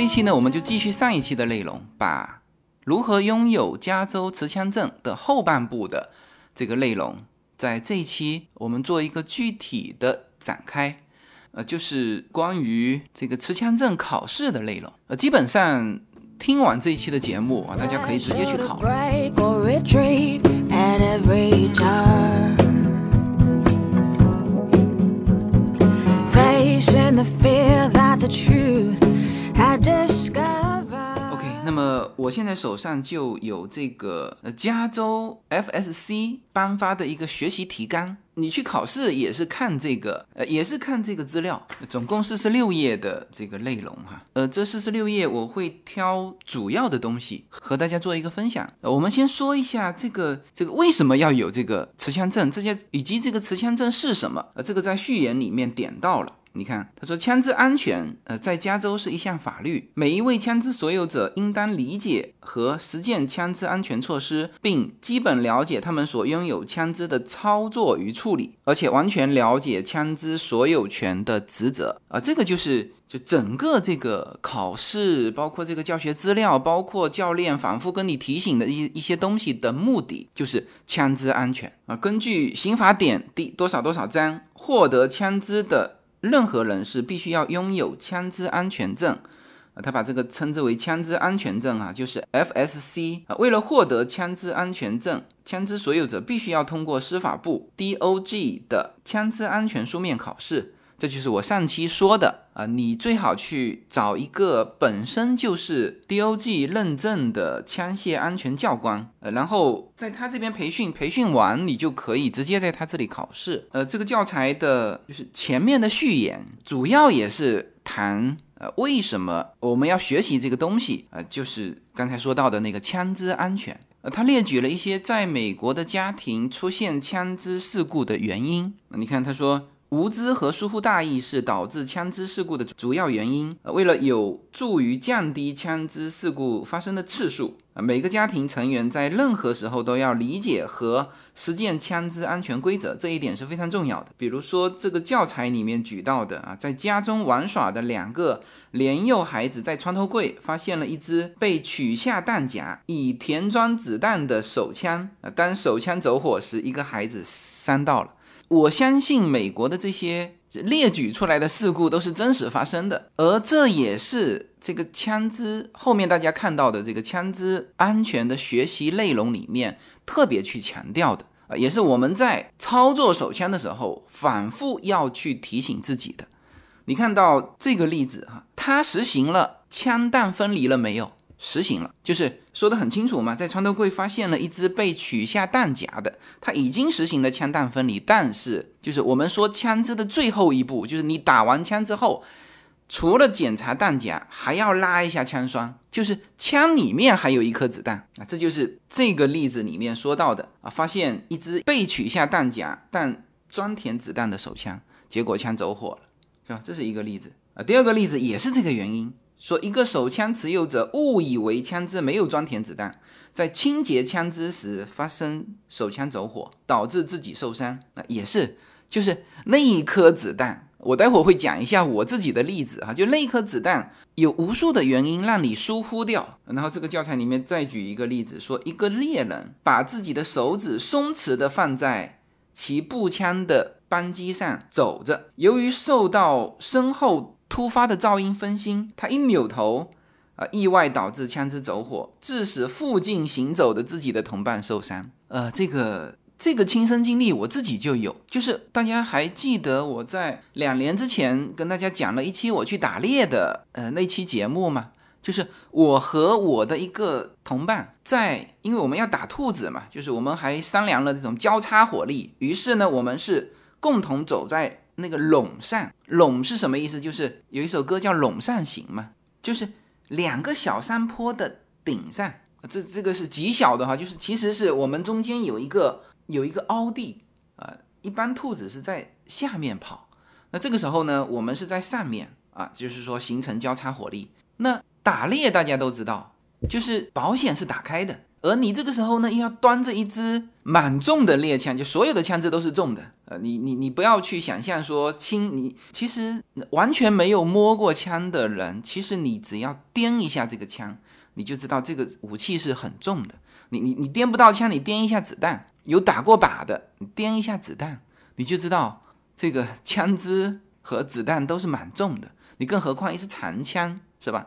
这一期呢，我们就继续上一期的内容，把如何拥有加州持枪证的后半部的这个内容，在这一期我们做一个具体的展开。呃，就是关于这个持枪证考试的内容。呃，基本上听完这一期的节目啊，大家可以直接去考。OK，那么我现在手上就有这个呃加州 FSC 颁发的一个学习提纲，你去考试也是看这个，呃，也是看这个资料，总共四十六页的这个内容哈，呃，这四十六页我会挑主要的东西和大家做一个分享。呃，我们先说一下这个这个为什么要有这个持枪证，这些以及这个持枪证是什么？呃，这个在序言里面点到了。你看，他说枪支安全，呃，在加州是一项法律，每一位枪支所有者应当理解和实践枪支安全措施，并基本了解他们所拥有枪支的操作与处理，而且完全了解枪支所有权的职责。啊，这个就是就整个这个考试，包括这个教学资料，包括教练反复跟你提醒的一一些东西的目的，就是枪支安全啊。根据刑法典第多少多少章，获得枪支的。任何人是必须要拥有枪支安全证，啊，他把这个称之为枪支安全证啊，就是 FSC 啊。为了获得枪支安全证，枪支所有者必须要通过司法部 DOG 的枪支安全书面考试。这就是我上期说的啊，你最好去找一个本身就是 DOG 认证的枪械安全教官，呃，然后在他这边培训，培训完你就可以直接在他这里考试。呃，这个教材的就是前面的序言，主要也是谈呃为什么我们要学习这个东西啊，就是刚才说到的那个枪支安全。呃，他列举了一些在美国的家庭出现枪支事故的原因。你看，他说。无知和疏忽大意是导致枪支事故的主要原因。为了有助于降低枪支事故发生的次数，每个家庭成员在任何时候都要理解和实践枪支安全规则，这一点是非常重要的。比如说，这个教材里面举到的啊，在家中玩耍的两个年幼孩子在床头柜发现了一支被取下弹夹、已填装子弹的手枪。当手枪走火时，一个孩子伤到了。我相信美国的这些列举出来的事故都是真实发生的，而这也是这个枪支后面大家看到的这个枪支安全的学习内容里面特别去强调的啊，也是我们在操作手枪的时候反复要去提醒自己的。你看到这个例子哈，它实行了枪弹分离了没有？实行了，就是说的很清楚嘛，在床头柜发现了一支被取下弹夹的，它已经实行了枪弹分离，但是就是我们说枪支的最后一步，就是你打完枪之后，除了检查弹夹，还要拉一下枪栓，就是枪里面还有一颗子弹啊，这就是这个例子里面说到的啊，发现一支被取下弹夹但装填子弹的手枪，结果枪走火了，是吧？这是一个例子啊，第二个例子也是这个原因。说一个手枪持有者误以为枪支没有装填子弹，在清洁枪支时发生手枪走火，导致自己受伤。那也是，就是那一颗子弹，我待会儿会讲一下我自己的例子哈。就那一颗子弹有无数的原因让你疏忽掉。然后这个教材里面再举一个例子，说一个猎人把自己的手指松弛的放在其步枪的扳机上走着，由于受到身后。突发的噪音分心，他一扭头，啊，意外导致枪支走火，致使附近行走的自己的同伴受伤。呃，这个这个亲身经历我自己就有，就是大家还记得我在两年之前跟大家讲了一期我去打猎的呃那期节目吗？就是我和我的一个同伴在，因为我们要打兔子嘛，就是我们还商量了这种交叉火力，于是呢，我们是共同走在。那个垄上，垄是什么意思？就是有一首歌叫《垄上行》嘛，就是两个小山坡的顶上，这这个是极小的哈，就是其实是我们中间有一个有一个凹地啊，一般兔子是在下面跑，那这个时候呢，我们是在上面啊，就是说形成交叉火力。那打猎大家都知道，就是保险是打开的，而你这个时候呢，又要端着一支满重的猎枪，就所有的枪支都是重的。呃，你你你不要去想象说轻，你其实完全没有摸过枪的人，其实你只要掂一下这个枪，你就知道这个武器是很重的。你你你掂不到枪，你掂一下子弹，有打过靶的，你掂一下子弹，你就知道这个枪支和子弹都是蛮重的。你更何况一支长枪，是吧？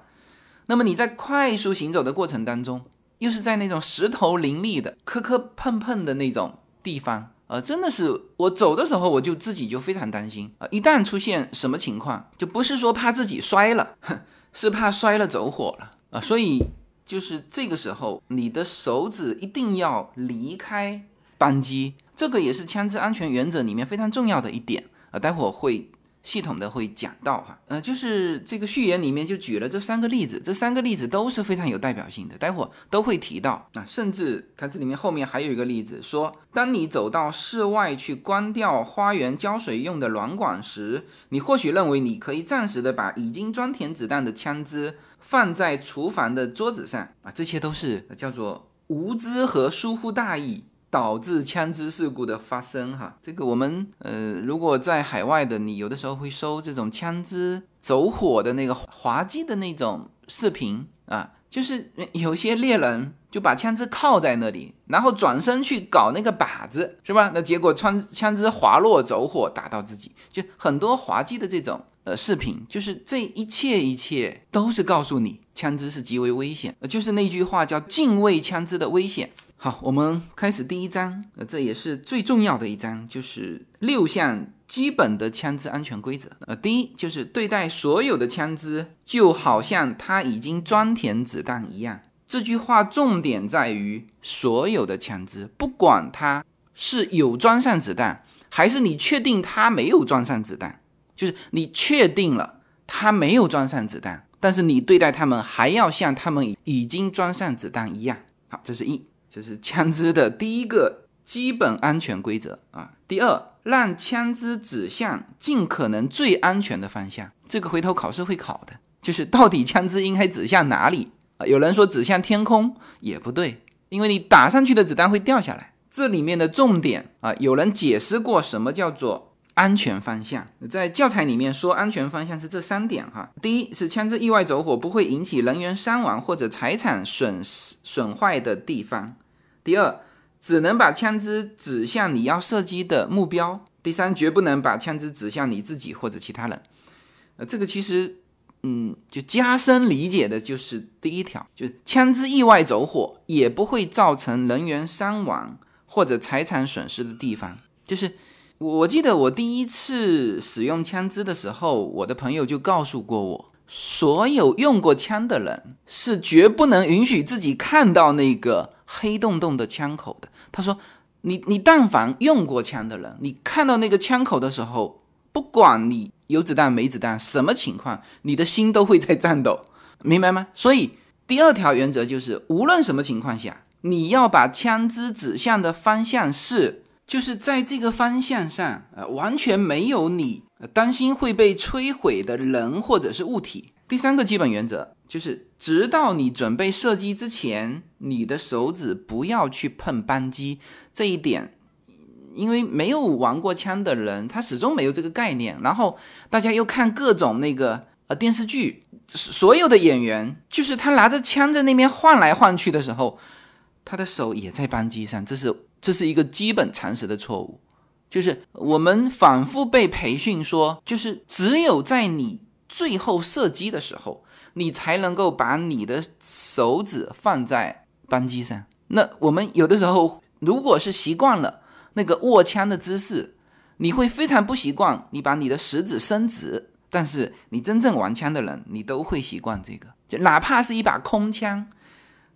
那么你在快速行走的过程当中。又是在那种石头林立的、磕磕碰碰的那种地方，呃，真的是我走的时候，我就自己就非常担心啊！一旦出现什么情况，就不是说怕自己摔了，是怕摔了走火了啊！所以就是这个时候，你的手指一定要离开扳机，这个也是枪支安全原则里面非常重要的一点啊！待会儿会。系统的会讲到哈，呃，就是这个序言里面就举了这三个例子，这三个例子都是非常有代表性的，待会儿都会提到啊。甚至它这里面后面还有一个例子，说当你走到室外去关掉花园浇水用的软管时，你或许认为你可以暂时的把已经装填子弹的枪支放在厨房的桌子上啊，这些都是叫做无知和疏忽大意。导致枪支事故的发生，哈，这个我们呃，如果在海外的，你有的时候会收这种枪支走火的那个滑稽的那种视频啊，就是有些猎人就把枪支靠在那里，然后转身去搞那个靶子，是吧？那结果枪枪支滑落走火，打到自己，就很多滑稽的这种呃视频，就是这一切一切都是告诉你，枪支是极为危险，就是那句话叫敬畏枪支的危险。好，我们开始第一章，呃，这也是最重要的一章，就是六项基本的枪支安全规则。呃，第一就是对待所有的枪支，就好像它已经装填子弹一样。这句话重点在于所有的枪支，不管它是有装上子弹，还是你确定它没有装上子弹，就是你确定了它没有装上子弹，但是你对待它们还要像它们已经装上子弹一样。好，这是一。这是枪支的第一个基本安全规则啊。第二，让枪支指向尽可能最安全的方向。这个回头考试会考的，就是到底枪支应该指向哪里啊？有人说指向天空也不对，因为你打上去的子弹会掉下来。这里面的重点啊，有人解释过什么叫做安全方向，在教材里面说安全方向是这三点哈。第一是枪支意外走火不会引起人员伤亡或者财产损失损坏的地方。第二，只能把枪支指向你要射击的目标。第三，绝不能把枪支指向你自己或者其他人。呃，这个其实，嗯，就加深理解的就是第一条，就是枪支意外走火也不会造成人员伤亡或者财产损失的地方。就是我记得我第一次使用枪支的时候，我的朋友就告诉过我，所有用过枪的人是绝不能允许自己看到那个。黑洞洞的枪口的，他说：“你你但凡用过枪的人，你看到那个枪口的时候，不管你有子弹没子弹，什么情况，你的心都会在颤抖，明白吗？所以第二条原则就是，无论什么情况下，你要把枪支指向的方向是，就是在这个方向上，呃，完全没有你担心会被摧毁的人或者是物体。第三个基本原则。”就是，直到你准备射击之前，你的手指不要去碰扳机。这一点，因为没有玩过枪的人，他始终没有这个概念。然后大家又看各种那个呃电视剧，所有的演员，就是他拿着枪在那边晃来晃去的时候，他的手也在扳机上。这是这是一个基本常识的错误。就是我们反复被培训说，就是只有在你最后射击的时候。你才能够把你的手指放在扳机上。那我们有的时候，如果是习惯了那个握枪的姿势，你会非常不习惯。你把你的食指伸直，但是你真正玩枪的人，你都会习惯这个。就哪怕是一把空枪，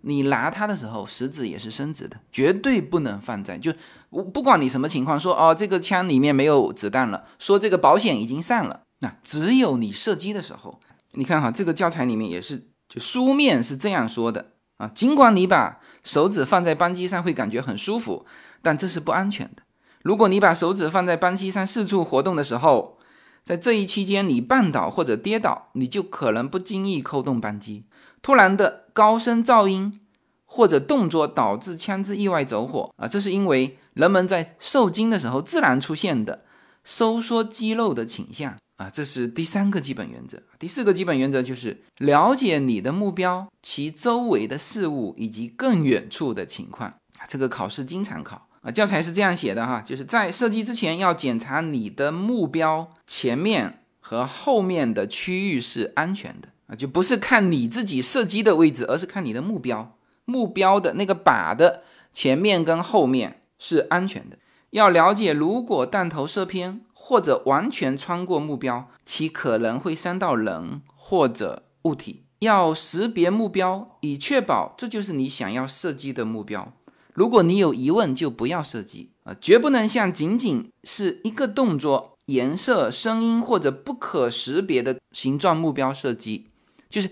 你拿它的时候，食指也是伸直的，绝对不能放在就不不管你什么情况，说哦这个枪里面没有子弹了，说这个保险已经上了，那只有你射击的时候。你看哈，这个教材里面也是，就书面是这样说的啊。尽管你把手指放在扳机上会感觉很舒服，但这是不安全的。如果你把手指放在扳机上四处活动的时候，在这一期间你绊倒或者跌倒，你就可能不经意扣动扳机。突然的高声噪音或者动作导致枪支意外走火啊，这是因为人们在受惊的时候自然出现的收缩肌肉的倾向啊，这是第三个基本原则。第四个基本原则就是了解你的目标、其周围的事物以及更远处的情况啊，这个考试经常考啊。教材是这样写的哈，就是在射击之前要检查你的目标前面和后面的区域是安全的啊，就不是看你自己射击的位置，而是看你的目标。目标的那个靶的前面跟后面是安全的。要了解，如果弹头射偏或者完全穿过目标，其可能会伤到人或者物体。要识别目标，以确保这就是你想要射击的目标。如果你有疑问，就不要射击啊，绝不能像仅仅是一个动作、颜色、声音或者不可识别的形状目标射击，就是。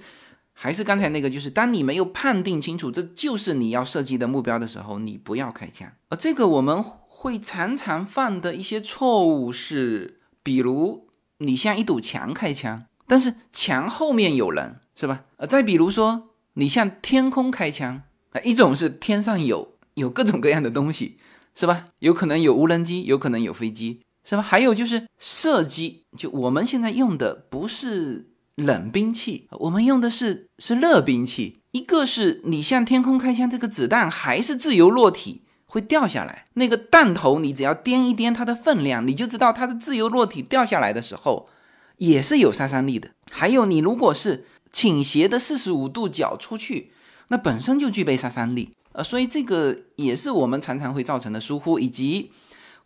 还是刚才那个，就是当你没有判定清楚这就是你要射击的目标的时候，你不要开枪。而这个我们会常常犯的一些错误是，比如你向一堵墙开枪，但是墙后面有人，是吧？呃，再比如说你向天空开枪，啊，一种是天上有有各种各样的东西，是吧？有可能有无人机，有可能有飞机，是吧？还有就是射击，就我们现在用的不是。冷兵器，我们用的是是热兵器。一个是你向天空开枪，这个子弹还是自由落体，会掉下来。那个弹头你只要掂一掂它的分量，你就知道它的自由落体掉下来的时候也是有杀伤力的。还有你如果是倾斜的四十五度角出去，那本身就具备杀伤力。呃，所以这个也是我们常常会造成的疏忽，以及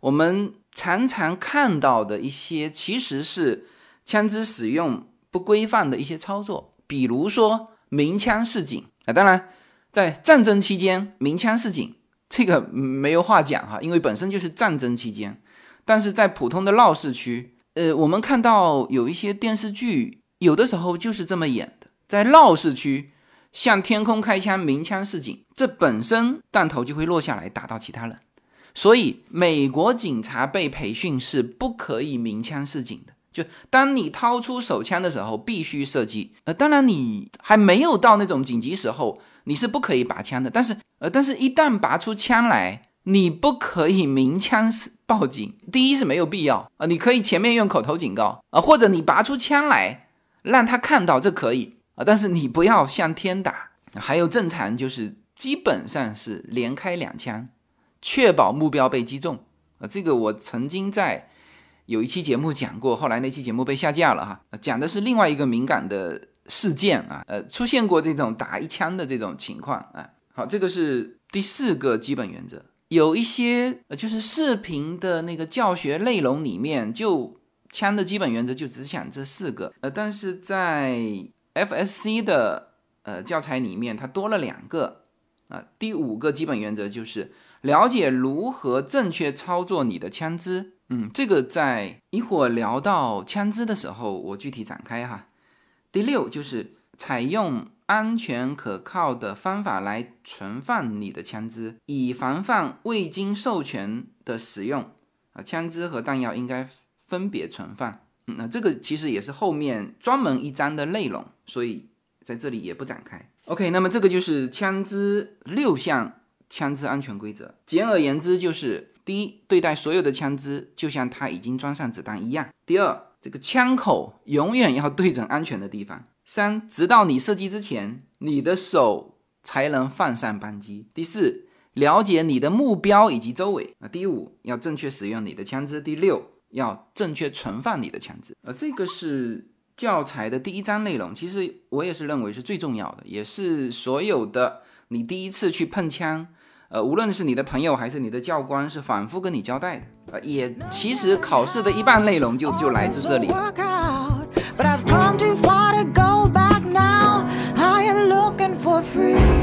我们常常看到的一些其实是枪支使用。不规范的一些操作，比如说鸣枪示警啊，当然在战争期间鸣枪示警这个没有话讲哈，因为本身就是战争期间。但是在普通的闹市区，呃，我们看到有一些电视剧，有的时候就是这么演的，在闹市区向天空开枪鸣枪示警，这本身弹头就会落下来打到其他人，所以美国警察被培训是不可以鸣枪示警的。就当你掏出手枪的时候，必须射击。呃，当然你还没有到那种紧急时候，你是不可以拔枪的。但是，呃，但是一旦拔出枪来，你不可以鸣枪报警。第一是没有必要啊，你可以前面用口头警告啊，或者你拔出枪来让他看到这可以啊，但是你不要向天打。还有正常就是基本上是连开两枪，确保目标被击中啊。这个我曾经在。有一期节目讲过，后来那期节目被下架了哈，讲的是另外一个敏感的事件啊，呃，出现过这种打一枪的这种情况啊。好，这个是第四个基本原则。有一些呃，就是视频的那个教学内容里面，就枪的基本原则就只讲这四个，呃，但是在 FSC 的呃教材里面，它多了两个啊。第五个基本原则就是了解如何正确操作你的枪支。嗯，这个在一会儿聊到枪支的时候，我具体展开哈。第六就是采用安全可靠的方法来存放你的枪支，以防范未经授权的使用。啊，枪支和弹药应该分别存放。那这个其实也是后面专门一章的内容，所以在这里也不展开。OK，那么这个就是枪支六项枪支安全规则。简而言之就是。第一，对待所有的枪支就像它已经装上子弹一样。第二，这个枪口永远要对准安全的地方。三，直到你射击之前，你的手才能放上扳机。第四，了解你的目标以及周围。啊，第五，要正确使用你的枪支。第六，要正确存放你的枪支。呃，这个是教材的第一章内容。其实我也是认为是最重要的，也是所有的你第一次去碰枪。呃，无论是你的朋友还是你的教官，是反复跟你交代的。呃，也其实考试的一半内容就就来自这里。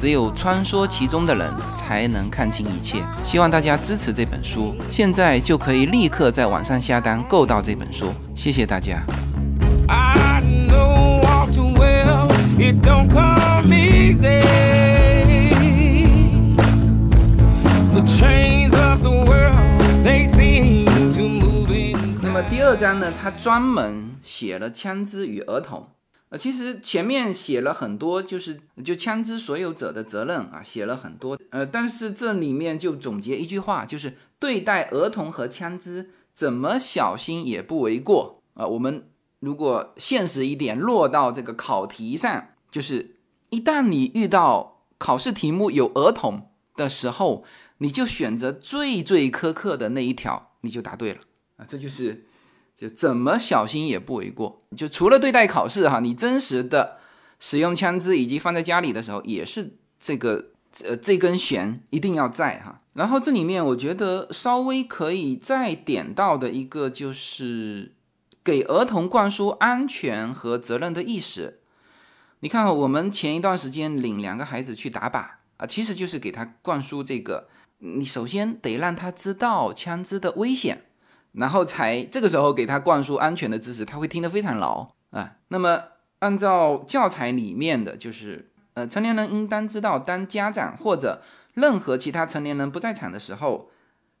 只有穿梭其中的人才能看清一切。希望大家支持这本书，现在就可以立刻在网上下单购到这本书。谢谢大家。那么第二章呢？他专门写了枪支与儿童。呃，其实前面写了很多，就是就枪支所有者的责任啊，写了很多。呃，但是这里面就总结一句话，就是对待儿童和枪支怎么小心也不为过啊。我们如果现实一点，落到这个考题上，就是一旦你遇到考试题目有儿童的时候，你就选择最最苛刻的那一条，你就答对了啊。这就是。就怎么小心也不为过。就除了对待考试哈，你真实的使用枪支以及放在家里的时候，也是这个呃这根弦一定要在哈。然后这里面我觉得稍微可以再点到的一个就是给儿童灌输安全和责任的意识。你看，我们前一段时间领两个孩子去打靶啊，其实就是给他灌输这个，你首先得让他知道枪支的危险。然后才这个时候给他灌输安全的知识，他会听得非常牢啊。那么按照教材里面的就是，呃，成年人应当知道，当家长或者任何其他成年人不在场的时候，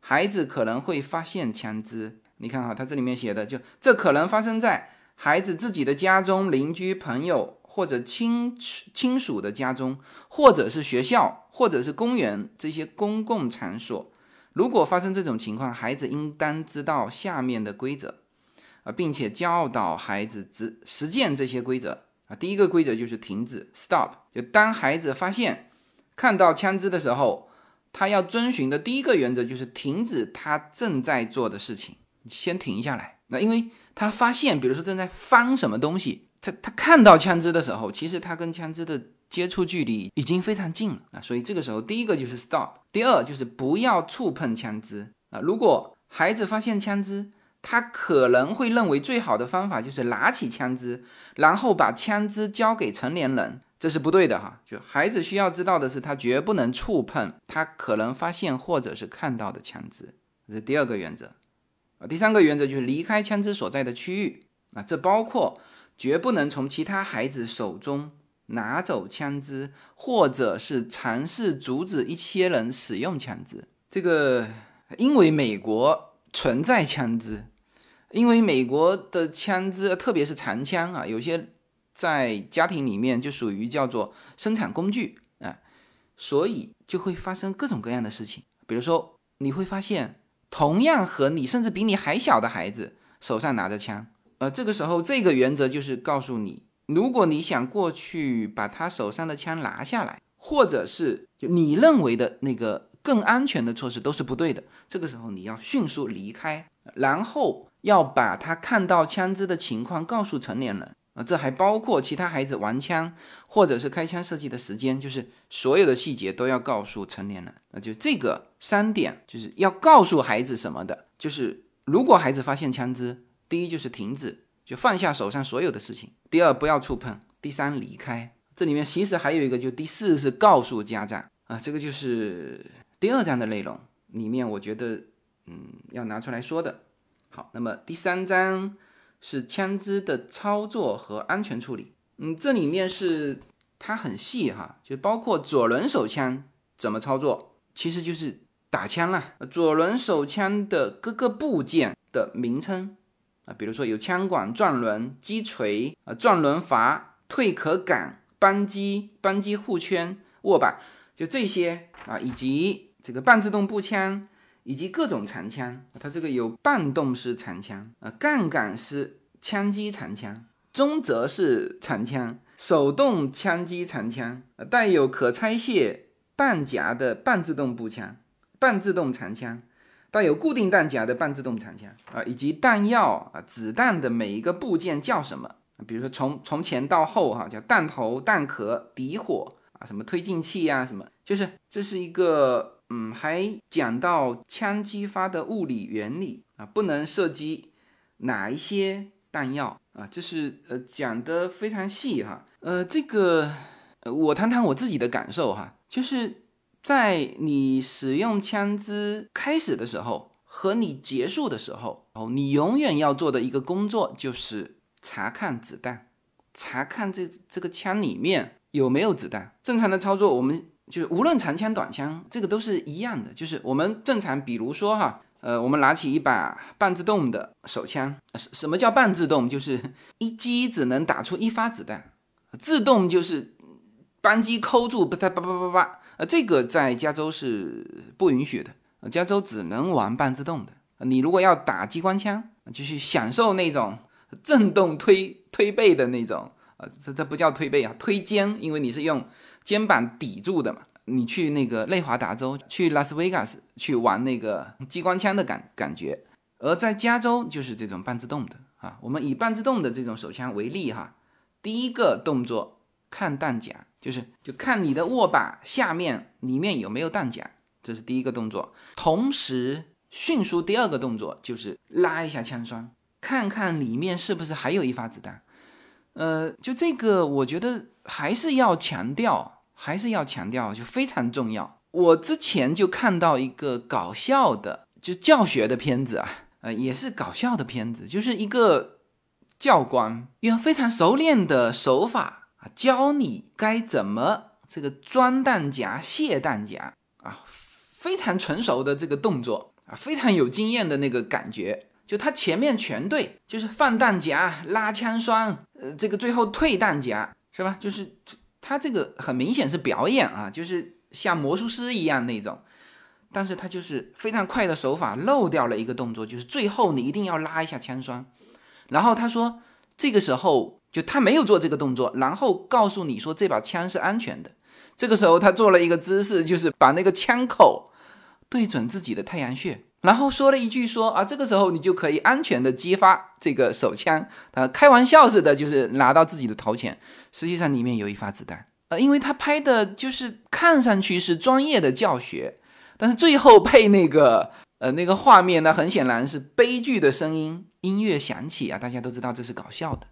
孩子可能会发现枪支。你看哈，他这里面写的就这可能发生在孩子自己的家中、邻居、朋友或者亲亲属的家中，或者是学校，或者是公园这些公共场所。如果发生这种情况，孩子应当知道下面的规则啊，并且教导孩子执实践这些规则啊。第一个规则就是停止 （stop）。就当孩子发现看到枪支的时候，他要遵循的第一个原则就是停止他正在做的事情，先停下来。那因为他发现，比如说正在翻什么东西，他他看到枪支的时候，其实他跟枪支的。接触距离已经非常近了啊，所以这个时候第一个就是 stop，第二就是不要触碰枪支啊。如果孩子发现枪支，他可能会认为最好的方法就是拿起枪支，然后把枪支交给成年人，这是不对的哈。就孩子需要知道的是，他绝不能触碰他可能发现或者是看到的枪支，这是第二个原则啊。第三个原则就是离开枪支所在的区域啊，这包括绝不能从其他孩子手中。拿走枪支，或者是尝试阻止一些人使用枪支。这个，因为美国存在枪支，因为美国的枪支，特别是长枪啊，有些在家庭里面就属于叫做生产工具啊，所以就会发生各种各样的事情。比如说，你会发现，同样和你甚至比你还小的孩子手上拿着枪，呃，这个时候这个原则就是告诉你。如果你想过去把他手上的枪拿下来，或者是就你认为的那个更安全的措施都是不对的。这个时候你要迅速离开，然后要把他看到枪支的情况告诉成年人啊，这还包括其他孩子玩枪或者是开枪射击的时间，就是所有的细节都要告诉成年人。那就这个三点就是要告诉孩子什么的，就是如果孩子发现枪支，第一就是停止。就放下手上所有的事情。第二，不要触碰。第三，离开。这里面其实还有一个，就第四是告诉家长啊，这个就是第二章的内容里面，我觉得嗯要拿出来说的。好，那么第三章是枪支的操作和安全处理。嗯，这里面是它很细哈，就包括左轮手枪怎么操作，其实就是打枪了。左轮手枪的各个部件的名称。比如说有枪管、转轮、击锤、啊转轮阀、退壳杆、扳机、扳机护圈、握把，就这些啊，以及这个半自动步枪，以及各种长枪。它这个有半动式长枪啊，杠杆式枪机长枪、中折式长枪、手动枪机长枪，带有可拆卸弹夹的半自动步枪、半自动长枪。带有固定弹夹的半自动长枪啊，以及弹药啊、子弹的每一个部件叫什么？比如说从从前到后哈，叫弹头、弹壳、底火啊，什么推进器呀，什么，就是这是一个嗯，还讲到枪击发的物理原理啊，不能射击哪一些弹药啊，这是呃讲的非常细哈。呃，这个呃，我谈谈我自己的感受哈，就是在你使用枪支开始的时候和你结束的时候，哦，你永远要做的一个工作就是查看子弹，查看这这个枪里面有没有子弹。正常的操作，我们就是无论长枪短枪，这个都是一样的，就是我们正常，比如说哈。呃，我们拿起一把半自动的手枪，什什么叫半自动？就是一击只能打出一发子弹，自动就是扳机扣住，叭叭叭叭叭叭。呃，这个在加州是不允许的，加州只能玩半自动的。你如果要打机关枪，就是享受那种震动推推背的那种，呃，这这不叫推背啊，推肩，因为你是用肩膀抵住的嘛。你去那个内华达州，去拉斯维加斯去玩那个机关枪的感感觉，而在加州就是这种半自动的啊。我们以半自动的这种手枪为例哈，第一个动作看弹夹，就是就看你的握把下面里面有没有弹夹，这是第一个动作。同时，迅速第二个动作就是拉一下枪栓，看看里面是不是还有一发子弹。呃，就这个，我觉得还是要强调。还是要强调，就非常重要。我之前就看到一个搞笑的，就教学的片子啊，呃，也是搞笑的片子，就是一个教官用非常熟练的手法啊，教你该怎么这个装弹夹、卸弹夹啊，非常纯熟的这个动作啊，非常有经验的那个感觉。就他前面全对，就是放弹夹、拉枪栓，呃，这个最后退弹夹，是吧？就是。他这个很明显是表演啊，就是像魔术师一样那种，但是他就是非常快的手法漏掉了一个动作，就是最后你一定要拉一下枪栓。然后他说这个时候就他没有做这个动作，然后告诉你说这把枪是安全的。这个时候他做了一个姿势，就是把那个枪口对准自己的太阳穴。然后说了一句说啊，这个时候你就可以安全的激发这个手枪，他开玩笑似的，就是拿到自己的头前，实际上里面有一发子弹。呃，因为他拍的就是看上去是专业的教学，但是最后配那个呃那个画面呢，很显然是悲剧的声音，音乐响起啊，大家都知道这是搞笑的。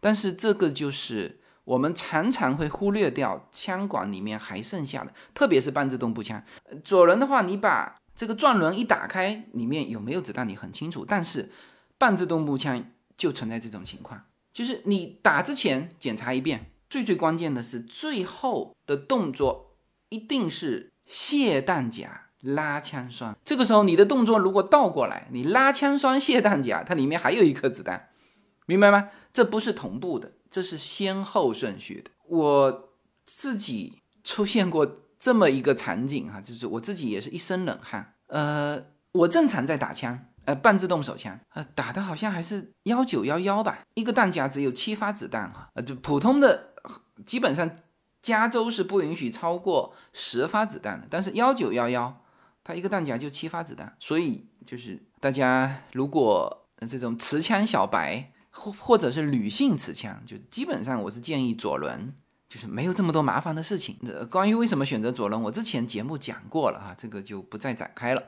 但是这个就是我们常常会忽略掉枪管里面还剩下的，特别是半自动步枪。左轮的话，你把这个转轮一打开，里面有没有子弹你很清楚，但是半自动步枪就存在这种情况，就是你打之前检查一遍，最最关键的是最后的动作一定是卸弹夹、拉枪栓。这个时候你的动作如果倒过来，你拉枪栓、卸弹夹，它里面还有一颗子弹，明白吗？这不是同步的，这是先后顺序的。我自己出现过。这么一个场景哈，就是我自己也是一身冷汗。呃，我正常在打枪，呃，半自动手枪，呃，打的好像还是幺九幺幺吧，一个弹夹只有七发子弹哈，呃，就普通的，基本上加州是不允许超过十发子弹的，但是幺九幺幺它一个弹夹就七发子弹，所以就是大家如果这种持枪小白或或者是女性持枪，就基本上我是建议左轮。就是没有这么多麻烦的事情。关于为什么选择左轮，我之前节目讲过了啊，这个就不再展开了。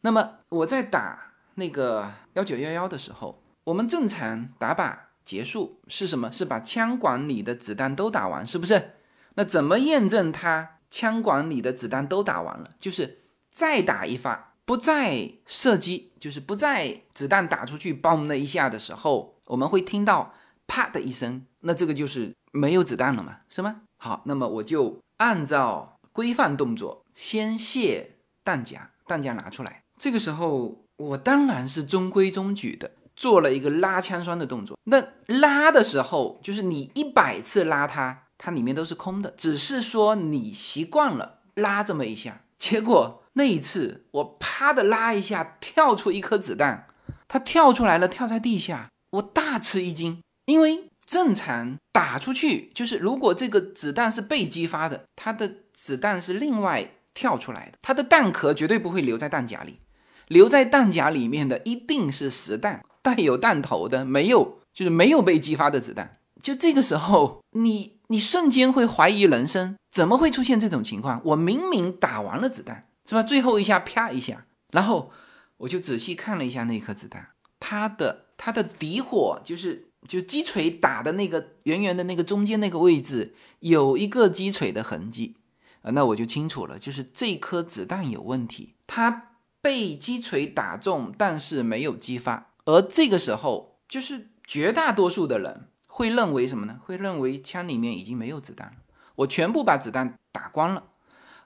那么我在打那个幺九幺幺的时候，我们正常打靶结束是什么？是把枪管里的子弹都打完，是不是？那怎么验证它枪管里的子弹都打完了？就是再打一发，不再射击，就是不再子弹打出去，嘣的一下的时候，我们会听到啪的一声，那这个就是。没有子弹了嘛，是吗？好，那么我就按照规范动作先卸弹夹，弹夹拿出来。这个时候我当然是中规中矩的做了一个拉枪栓的动作。那拉的时候，就是你一百次拉它，它里面都是空的，只是说你习惯了拉这么一下。结果那一次我啪的拉一下，跳出一颗子弹，它跳出来了，跳在地下，我大吃一惊，因为。正常打出去，就是如果这个子弹是被激发的，它的子弹是另外跳出来的，它的弹壳绝对不会留在弹夹里，留在弹夹里面的一定是实弹，带有弹头的，没有就是没有被激发的子弹。就这个时候，你你瞬间会怀疑人生，怎么会出现这种情况？我明明打完了子弹，是吧？最后一下啪一下，然后我就仔细看了一下那颗子弹，它的它的底火就是。就击锤打的那个圆圆的那个中间那个位置有一个击锤的痕迹啊，那我就清楚了，就是这颗子弹有问题，它被击锤打中，但是没有激发。而这个时候，就是绝大多数的人会认为什么呢？会认为枪里面已经没有子弹了，我全部把子弹打光了。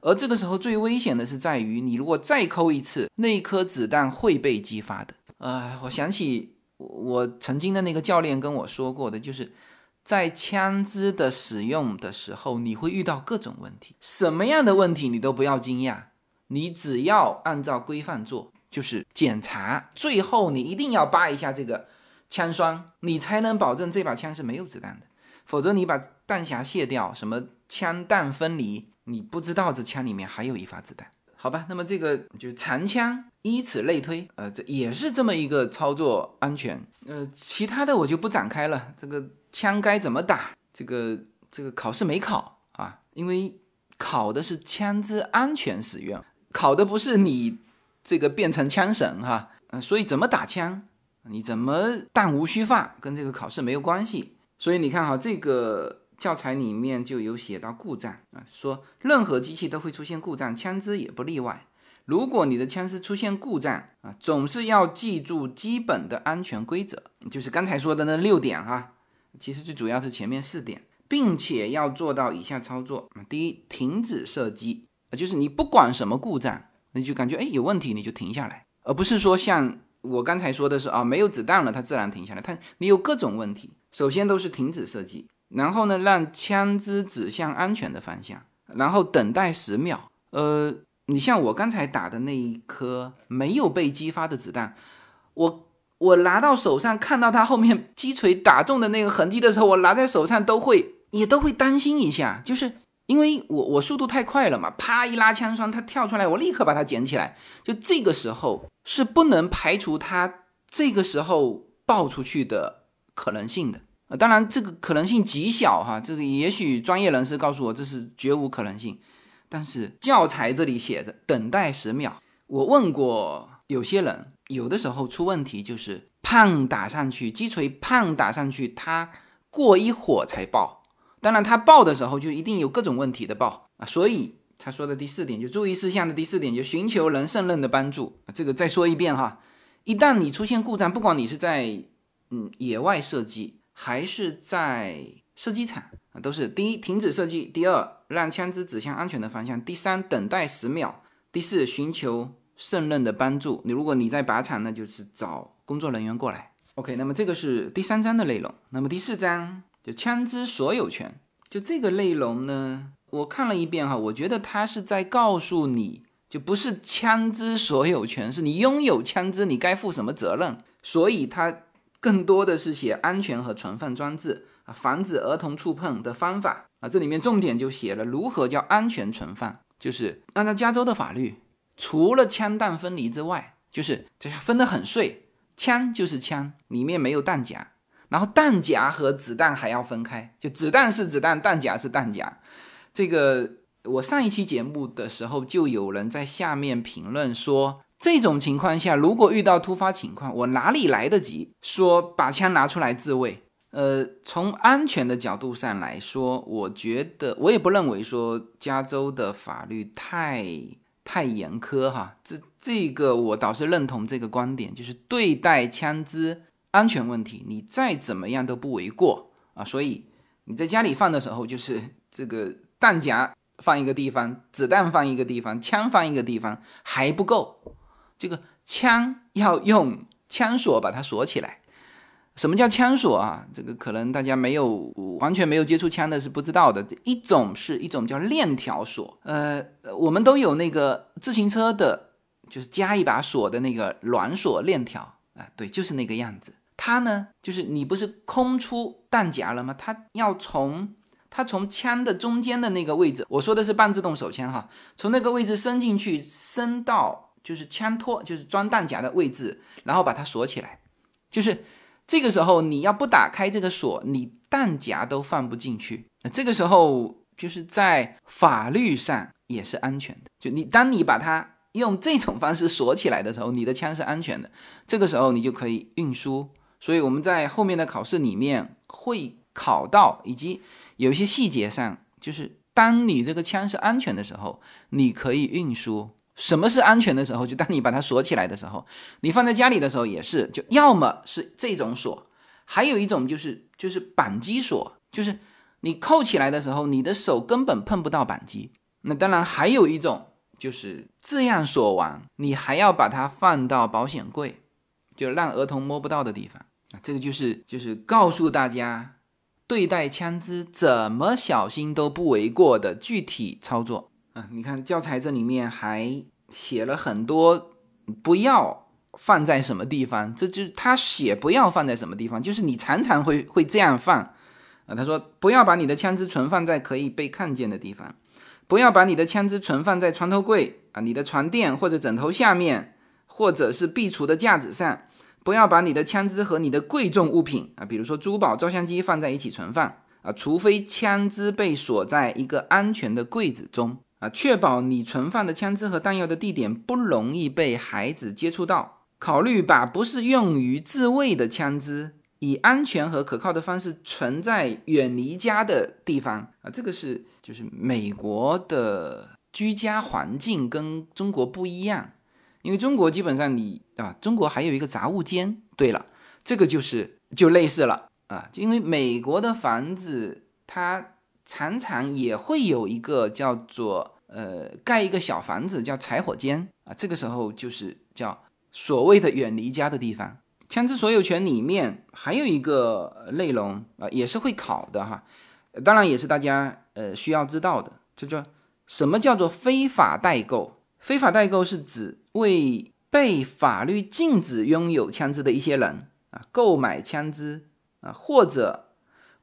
而这个时候最危险的是在于，你如果再扣一次，那颗子弹会被激发的。啊，我想起我曾经的那个教练跟我说过的，就是在枪支的使用的时候，你会遇到各种问题，什么样的问题你都不要惊讶，你只要按照规范做，就是检查，最后你一定要扒一下这个枪栓，你才能保证这把枪是没有子弹的，否则你把弹匣卸掉，什么枪弹分离。你不知道这枪里面还有一发子弹，好吧？那么这个就是长枪，以此类推，呃，这也是这么一个操作安全。呃，其他的我就不展开了。这个枪该怎么打？这个这个考试没考啊，因为考的是枪支安全使用，考的不是你这个变成枪神哈。嗯，所以怎么打枪，你怎么弹无虚发，跟这个考试没有关系。所以你看哈，这个。教材里面就有写到故障啊，说任何机器都会出现故障，枪支也不例外。如果你的枪支出现故障啊，总是要记住基本的安全规则，就是刚才说的那六点哈。其实最主要是前面四点，并且要做到以下操作：第一，停止射击，就是你不管什么故障，你就感觉哎有问题你就停下来，而不是说像我刚才说的是啊没有子弹了，它自然停下来。它你有各种问题，首先都是停止射击。然后呢，让枪支指向安全的方向，然后等待十秒。呃，你像我刚才打的那一颗没有被激发的子弹，我我拿到手上看到它后面 击锤打中的那个痕迹的时候，我拿在手上都会也都会担心一下，就是因为我我速度太快了嘛，啪一拉枪栓，它跳出来，我立刻把它捡起来。就这个时候是不能排除它这个时候爆出去的可能性的。啊，当然这个可能性极小哈，这个也许专业人士告诉我这是绝无可能性，但是教材这里写的等待十秒，我问过有些人，有的时候出问题就是胖打上去，击锤胖打上去，它过一会儿才爆，当然它爆的时候就一定有各种问题的爆啊，所以他说的第四点就注意事项的第四点就寻求能胜任的帮助，这个再说一遍哈，一旦你出现故障，不管你是在嗯野外射击。还是在射击场啊，都是第一停止射击，第二让枪支指向安全的方向，第三等待十秒，第四寻求胜任的帮助。你如果你在靶场，那就是找工作人员过来。OK，那么这个是第三章的内容。那么第四章就枪支所有权，就这个内容呢，我看了一遍哈，我觉得他是在告诉你就不是枪支所有权，是你拥有枪支你该负什么责任，所以他。更多的是写安全和存放装置啊，防止儿童触碰的方法啊，这里面重点就写了如何叫安全存放，就是按照加州的法律，除了枪弹分离之外，就是这分得很碎，枪就是枪，里面没有弹夹，然后弹夹和子弹还要分开，就子弹是子弹，弹夹是弹夹。这个我上一期节目的时候就有人在下面评论说。这种情况下，如果遇到突发情况，我哪里来得及说把枪拿出来自卫？呃，从安全的角度上来说，我觉得我也不认为说加州的法律太太严苛哈。这这个我倒是认同这个观点，就是对待枪支安全问题，你再怎么样都不为过啊。所以你在家里放的时候，就是这个弹夹放一个地方，子弹放一个地方，枪放一个地方还不够。这个枪要用枪锁把它锁起来。什么叫枪锁啊？这个可能大家没有完全没有接触枪的是不知道的。一种是一种叫链条锁，呃，我们都有那个自行车的，就是加一把锁的那个软锁链条啊，对，就是那个样子。它呢，就是你不是空出弹夹了吗？它要从它从枪的中间的那个位置，我说的是半自动手枪哈，从那个位置伸进去，伸到。就是枪托，就是装弹夹的位置，然后把它锁起来。就是这个时候，你要不打开这个锁，你弹夹都放不进去。那这个时候，就是在法律上也是安全的。就你当你把它用这种方式锁起来的时候，你的枪是安全的。这个时候，你就可以运输所以我们在后面的考试里面会考到，以及有一些细节上，就是当你这个枪是安全的时候，你可以运输。什么是安全的时候？就当你把它锁起来的时候，你放在家里的时候也是，就要么是这种锁，还有一种就是就是扳机锁，就是你扣起来的时候，你的手根本碰不到扳机。那当然还有一种就是这样锁完，你还要把它放到保险柜，就让儿童摸不到的地方啊。这个就是就是告诉大家，对待枪支怎么小心都不为过的具体操作啊！你看教材这里面还写了很多，不要放在什么地方，这就他写不要放在什么地方，就是你常常会会这样放啊。他说不要把你的枪支存放在可以被看见的地方，不要把你的枪支存放在床头柜啊、你的床垫或者枕头下面，或者是壁橱的架子上。不要把你的枪支和你的贵重物品啊，比如说珠宝、照相机放在一起存放啊，除非枪支被锁在一个安全的柜子中啊，确保你存放的枪支和弹药的地点不容易被孩子接触到。考虑把不是用于自卫的枪支以安全和可靠的方式存在远离家的地方啊，这个是就是美国的居家环境跟中国不一样。因为中国基本上你啊，中国还有一个杂物间。对了，这个就是就类似了啊。因为美国的房子，它常常也会有一个叫做呃盖一个小房子叫柴火间啊。这个时候就是叫所谓的远离家的地方。枪支所有权里面还有一个内容啊，也是会考的哈。当然也是大家呃需要知道的，这叫什么叫做非法代购？非法代购是指为被法律禁止拥有枪支的一些人啊购买枪支啊，或者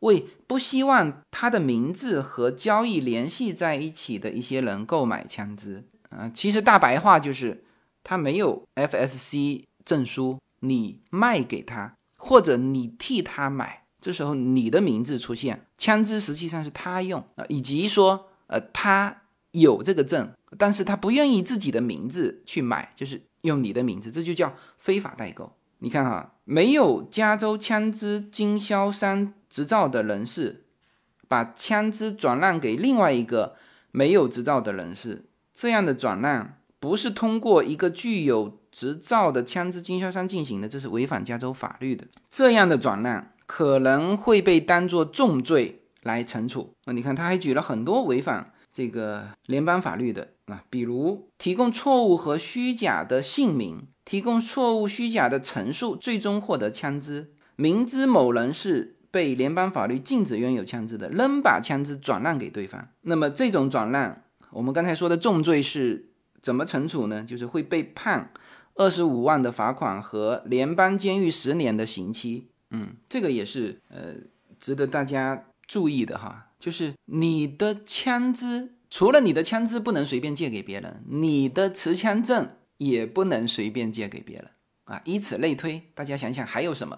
为不希望他的名字和交易联系在一起的一些人购买枪支啊。其实大白话就是他没有 FSC 证书，你卖给他，或者你替他买，这时候你的名字出现，枪支实际上是他用啊，以及说呃他。有这个证，但是他不愿意自己的名字去买，就是用你的名字，这就叫非法代购。你看哈，没有加州枪支经销商执照的人士，把枪支转让给另外一个没有执照的人士，这样的转让不是通过一个具有执照的枪支经销商进行的，这是违反加州法律的。这样的转让可能会被当作重罪来惩处。那你看，他还举了很多违反。这个联邦法律的啊，比如提供错误和虚假的姓名，提供错误虚假的陈述，最终获得枪支，明知某人是被联邦法律禁止拥有枪支的，仍把枪支转让给对方。那么这种转让，我们刚才说的重罪是怎么惩处呢？就是会被判二十五万的罚款和联邦监狱十年的刑期。嗯，这个也是呃值得大家注意的哈。就是你的枪支，除了你的枪支不能随便借给别人，你的持枪证也不能随便借给别人啊。以此类推，大家想想还有什么？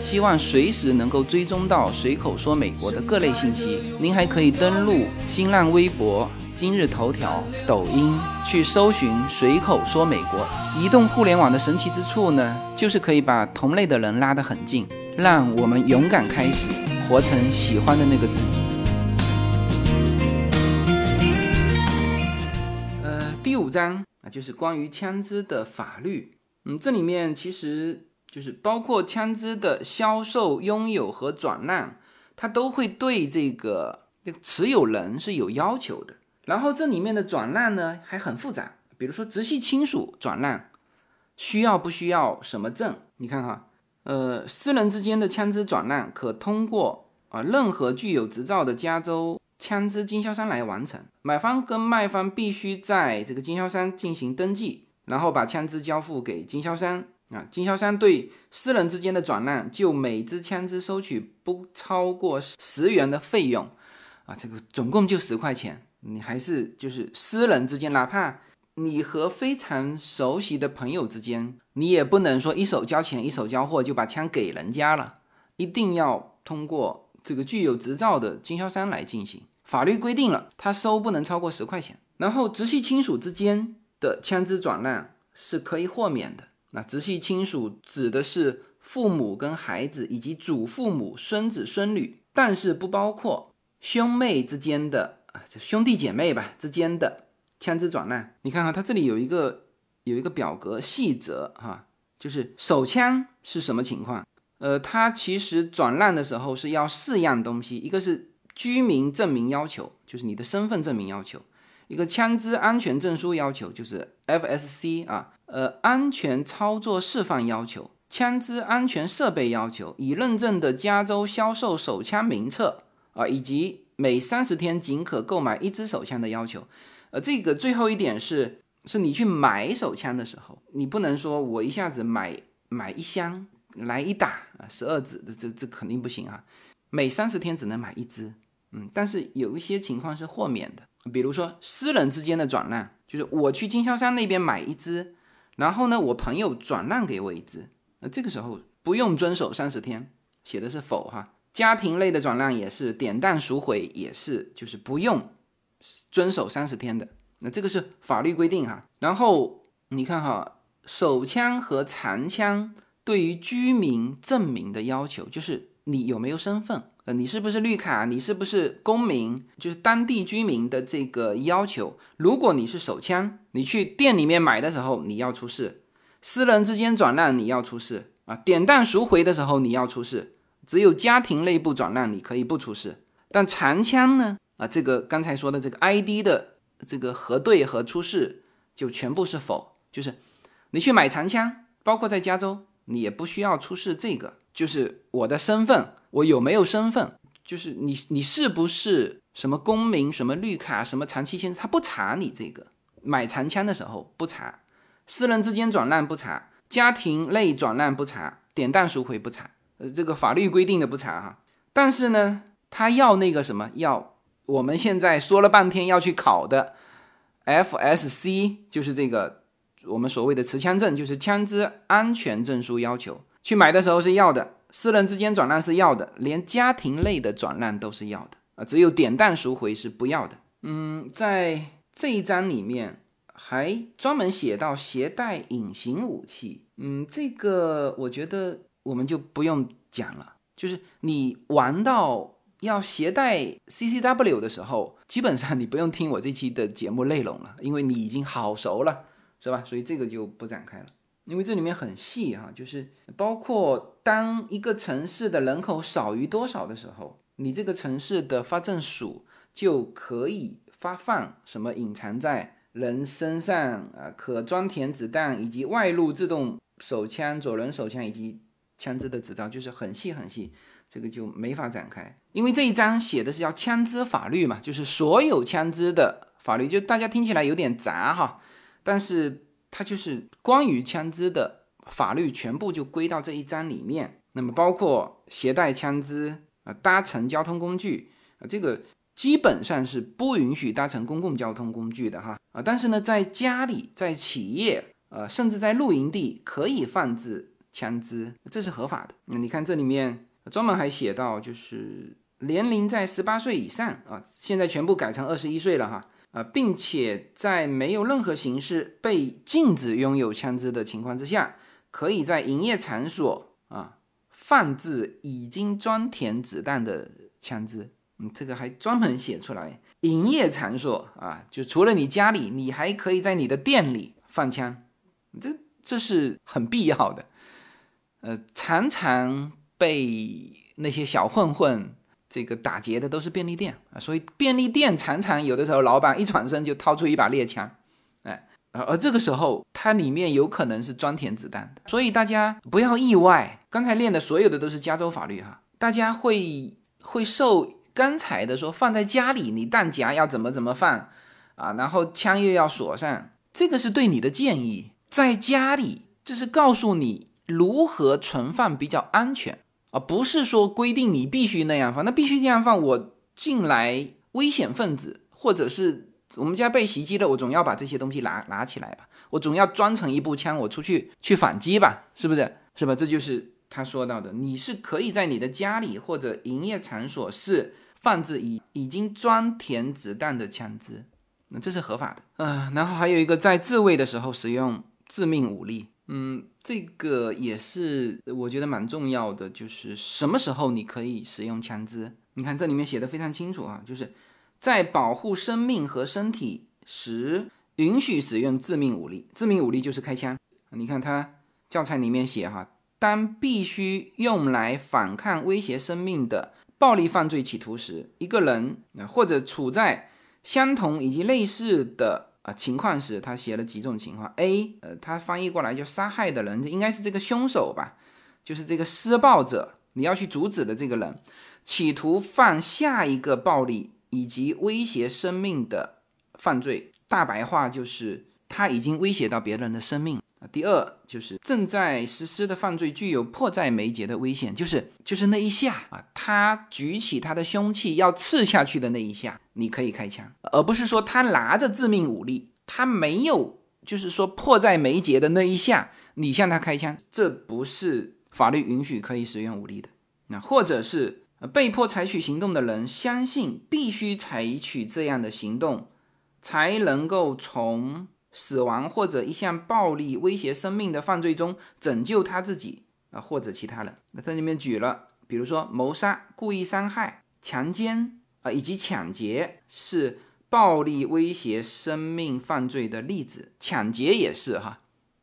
希望随时能够追踪到随口说美国的各类信息。您还可以登录新浪微博、今日头条、抖音去搜寻“随口说美国”。移动互联网的神奇之处呢，就是可以把同类的人拉得很近，让我们勇敢开始，活成喜欢的那个自己。呃，第五章啊，就是关于枪支的法律。嗯，这里面其实。就是包括枪支的销售、拥有和转让，它都会对这个这个持有人是有要求的。然后这里面的转让呢还很复杂，比如说直系亲属转让，需要不需要什么证？你看哈，呃，私人之间的枪支转让可通过啊任何具有执照的加州枪支经销商来完成。买方跟卖方必须在这个经销商进行登记，然后把枪支交付给经销商啊。经销商对私人之间的转让，就每支枪支收取不超过十元的费用啊，这个总共就十块钱。你还是就是私人之间，哪怕你和非常熟悉的朋友之间，你也不能说一手交钱一手交货就把枪给人家了，一定要通过这个具有执照的经销商来进行。法律规定了，他收不能超过十块钱。然后直系亲属之间的枪支转让是可以豁免的。那直系亲属指的是父母跟孩子以及祖父母、孙子孙女，但是不包括兄妹之间的。啊，就兄弟姐妹吧之间的枪支转让，你看看它这里有一个有一个表格细则哈，就是手枪是什么情况？呃，它其实转让的时候是要四样东西，一个是居民证明要求，就是你的身份证明要求；一个枪支安全证书要求，就是 FSC 啊，呃，安全操作示范要求，枪支安全设备要求，已认证的加州销售手枪名册啊，以及。每三十天仅可购买一支手枪的要求，呃，这个最后一点是，是你去买手枪的时候，你不能说我一下子买买一箱来一打啊，十二支的这这肯定不行啊，每三十天只能买一支，嗯，但是有一些情况是豁免的，比如说私人之间的转让，就是我去经销商那边买一支，然后呢，我朋友转让给我一支，那这个时候不用遵守三十天，写的是否哈。家庭类的转让也是典当赎回，也是就是不用遵守三十天的，那这个是法律规定哈。然后你看哈，手枪和长枪对于居民证明的要求，就是你有没有身份，你是不是绿卡，你是不是公民，就是当地居民的这个要求。如果你是手枪，你去店里面买的时候你要出示，私人之间转让你要出示啊，典当赎回的时候你要出示。只有家庭内部转让你可以不出示，但长枪呢？啊，这个刚才说的这个 ID 的这个核对和出示就全部是否，就是你去买长枪，包括在加州，你也不需要出示这个，就是我的身份，我有没有身份，就是你你是不是什么公民、什么绿卡、什么长期签，他不查你这个。买长枪的时候不查，私人之间转让不查，家庭内转让不查，典当赎回不查。呃，这个法律规定的不查哈，但是呢，他要那个什么，要我们现在说了半天要去考的 FSC，就是这个我们所谓的持枪证，就是枪支安全证书要求，去买的时候是要的，私人之间转让是要的，连家庭类的转让都是要的啊，只有典当赎回是不要的。嗯，在这一章里面还专门写到携带隐形武器，嗯，这个我觉得。我们就不用讲了，就是你玩到要携带 CCW 的时候，基本上你不用听我这期的节目内容了，因为你已经好熟了，是吧？所以这个就不展开了，因为这里面很细哈，就是包括当一个城市的人口少于多少的时候，你这个城市的发证署就可以发放什么隐藏在人身上啊，可装填子弹以及外露自动手枪、左轮手枪以及。枪支的执照就是很细很细，这个就没法展开，因为这一章写的是要枪支法律嘛，就是所有枪支的法律，就大家听起来有点杂哈，但是它就是关于枪支的法律全部就归到这一章里面。那么包括携带枪支啊，搭乘交通工具啊，这个基本上是不允许搭乘公共交通工具的哈啊，但是呢，在家里、在企业呃，甚至在露营地可以放置。枪支这是合法的。那你看这里面专门还写到，就是年龄在十八岁以上啊，现在全部改成二十一岁了哈啊，并且在没有任何形式被禁止拥有枪支的情况之下，可以在营业场所啊放置已经装填子弹的枪支。嗯，这个还专门写出来，营业场所啊，就除了你家里，你还可以在你的店里放枪，这这是很必要的。呃，常常被那些小混混这个打劫的都是便利店啊，所以便利店常常有的时候老板一转身就掏出一把猎枪，哎，而而这个时候它里面有可能是装填子弹的，所以大家不要意外。刚才练的所有的都是加州法律哈，大家会会受刚才的说放在家里，你弹夹要怎么怎么放啊，然后枪又要锁上，这个是对你的建议，在家里这是告诉你如何存放比较安全。啊，不是说规定你必须那样放，那必须这样放。我进来危险分子，或者是我们家被袭击了，我总要把这些东西拿拿起来吧，我总要装成一步枪，我出去去反击吧，是不是？是吧？这就是他说到的，你是可以在你的家里或者营业场所是放置已已经装填子弹的枪支，那这是合法的。嗯，然后还有一个在自卫的时候使用致命武力。嗯，这个也是我觉得蛮重要的，就是什么时候你可以使用枪支？你看这里面写的非常清楚啊，就是在保护生命和身体时允许使用致命武力。致命武力就是开枪。你看他教材里面写哈，当必须用来反抗威胁生命的暴力犯罪企图时，一个人或者处在相同以及类似的。啊，情况是他写了几种情况。A，呃，他翻译过来就杀害的人应该是这个凶手吧，就是这个施暴者，你要去阻止的这个人，企图犯下一个暴力以及威胁生命的犯罪。大白话就是他已经威胁到别人的生命。第二就是正在实施的犯罪具有迫在眉睫的危险，就是就是那一下啊，他举起他的凶器要刺下去的那一下，你可以开枪，而不是说他拿着致命武力，他没有就是说迫在眉睫的那一下，你向他开枪，这不是法律允许可以使用武力的。那或者是被迫采取行动的人相信必须采取这样的行动，才能够从。死亡或者一项暴力威胁生命的犯罪中拯救他自己啊，或者其他人。那这里面举了，比如说谋杀、故意伤害、强奸啊，以及抢劫是暴力威胁生命犯罪的例子。抢劫也是哈，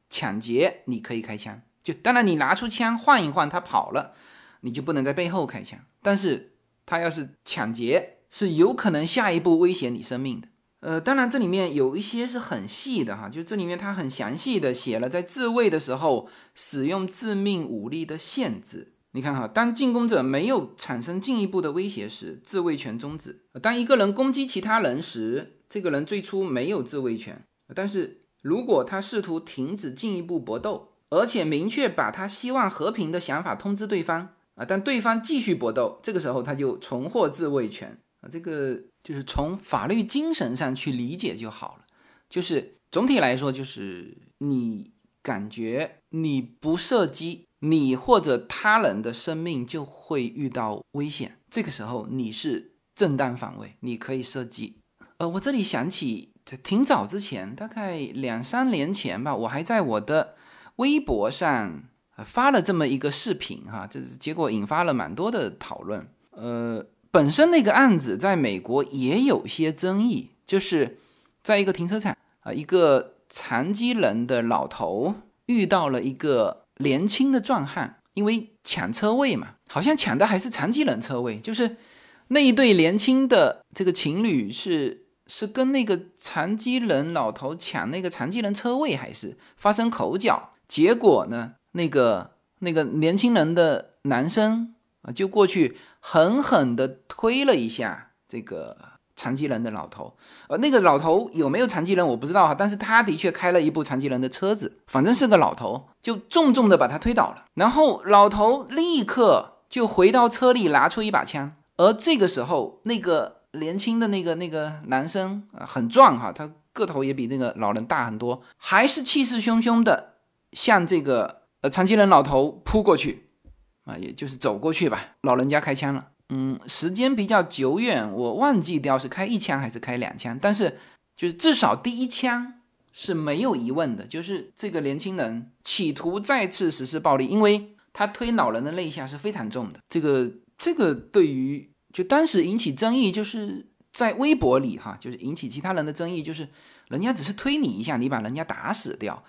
抢劫你可以开枪，就当然你拿出枪换一换，他跑了，你就不能在背后开枪。但是他要是抢劫，是有可能下一步威胁你生命的。呃，当然这里面有一些是很细的哈，就这里面它很详细的写了在自卫的时候使用致命武力的限制。你看哈，当进攻者没有产生进一步的威胁时，自卫权终止；当一个人攻击其他人时，这个人最初没有自卫权，但是如果他试图停止进一步搏斗，而且明确把他希望和平的想法通知对方啊，但对方继续搏斗，这个时候他就重获自卫权，这个。就是从法律精神上去理解就好了。就是总体来说，就是你感觉你不射击，你或者他人的生命就会遇到危险。这个时候你是正当防卫，你可以射击。呃，我这里想起挺早之前，大概两三年前吧，我还在我的微博上发了这么一个视频哈，这结果引发了蛮多的讨论。呃。本身那个案子在美国也有些争议，就是在一个停车场啊，一个残疾人的老头遇到了一个年轻的壮汉，因为抢车位嘛，好像抢的还是残疾人车位，就是那一对年轻的这个情侣是是跟那个残疾人老头抢那个残疾人车位，还是发生口角，结果呢，那个那个年轻人的男生啊就过去。狠狠地推了一下这个残疾人的老头，呃，那个老头有没有残疾人我不知道哈，但是他的确开了一部残疾人的车子，反正是个老头，就重重的把他推倒了。然后老头立刻就回到车里拿出一把枪，而这个时候那个年轻的那个那个男生啊，很壮哈，他个头也比那个老人大很多，还是气势汹汹的向这个呃残疾人老头扑过去。啊，也就是走过去吧，老人家开枪了。嗯，时间比较久远，我忘记掉是开一枪还是开两枪。但是，就是至少第一枪是没有疑问的，就是这个年轻人企图再次实施暴力，因为他推老人的那一下是非常重的。这个这个对于就当时引起争议，就是在微博里哈，就是引起其他人的争议，就是人家只是推你一下，你把人家打死掉。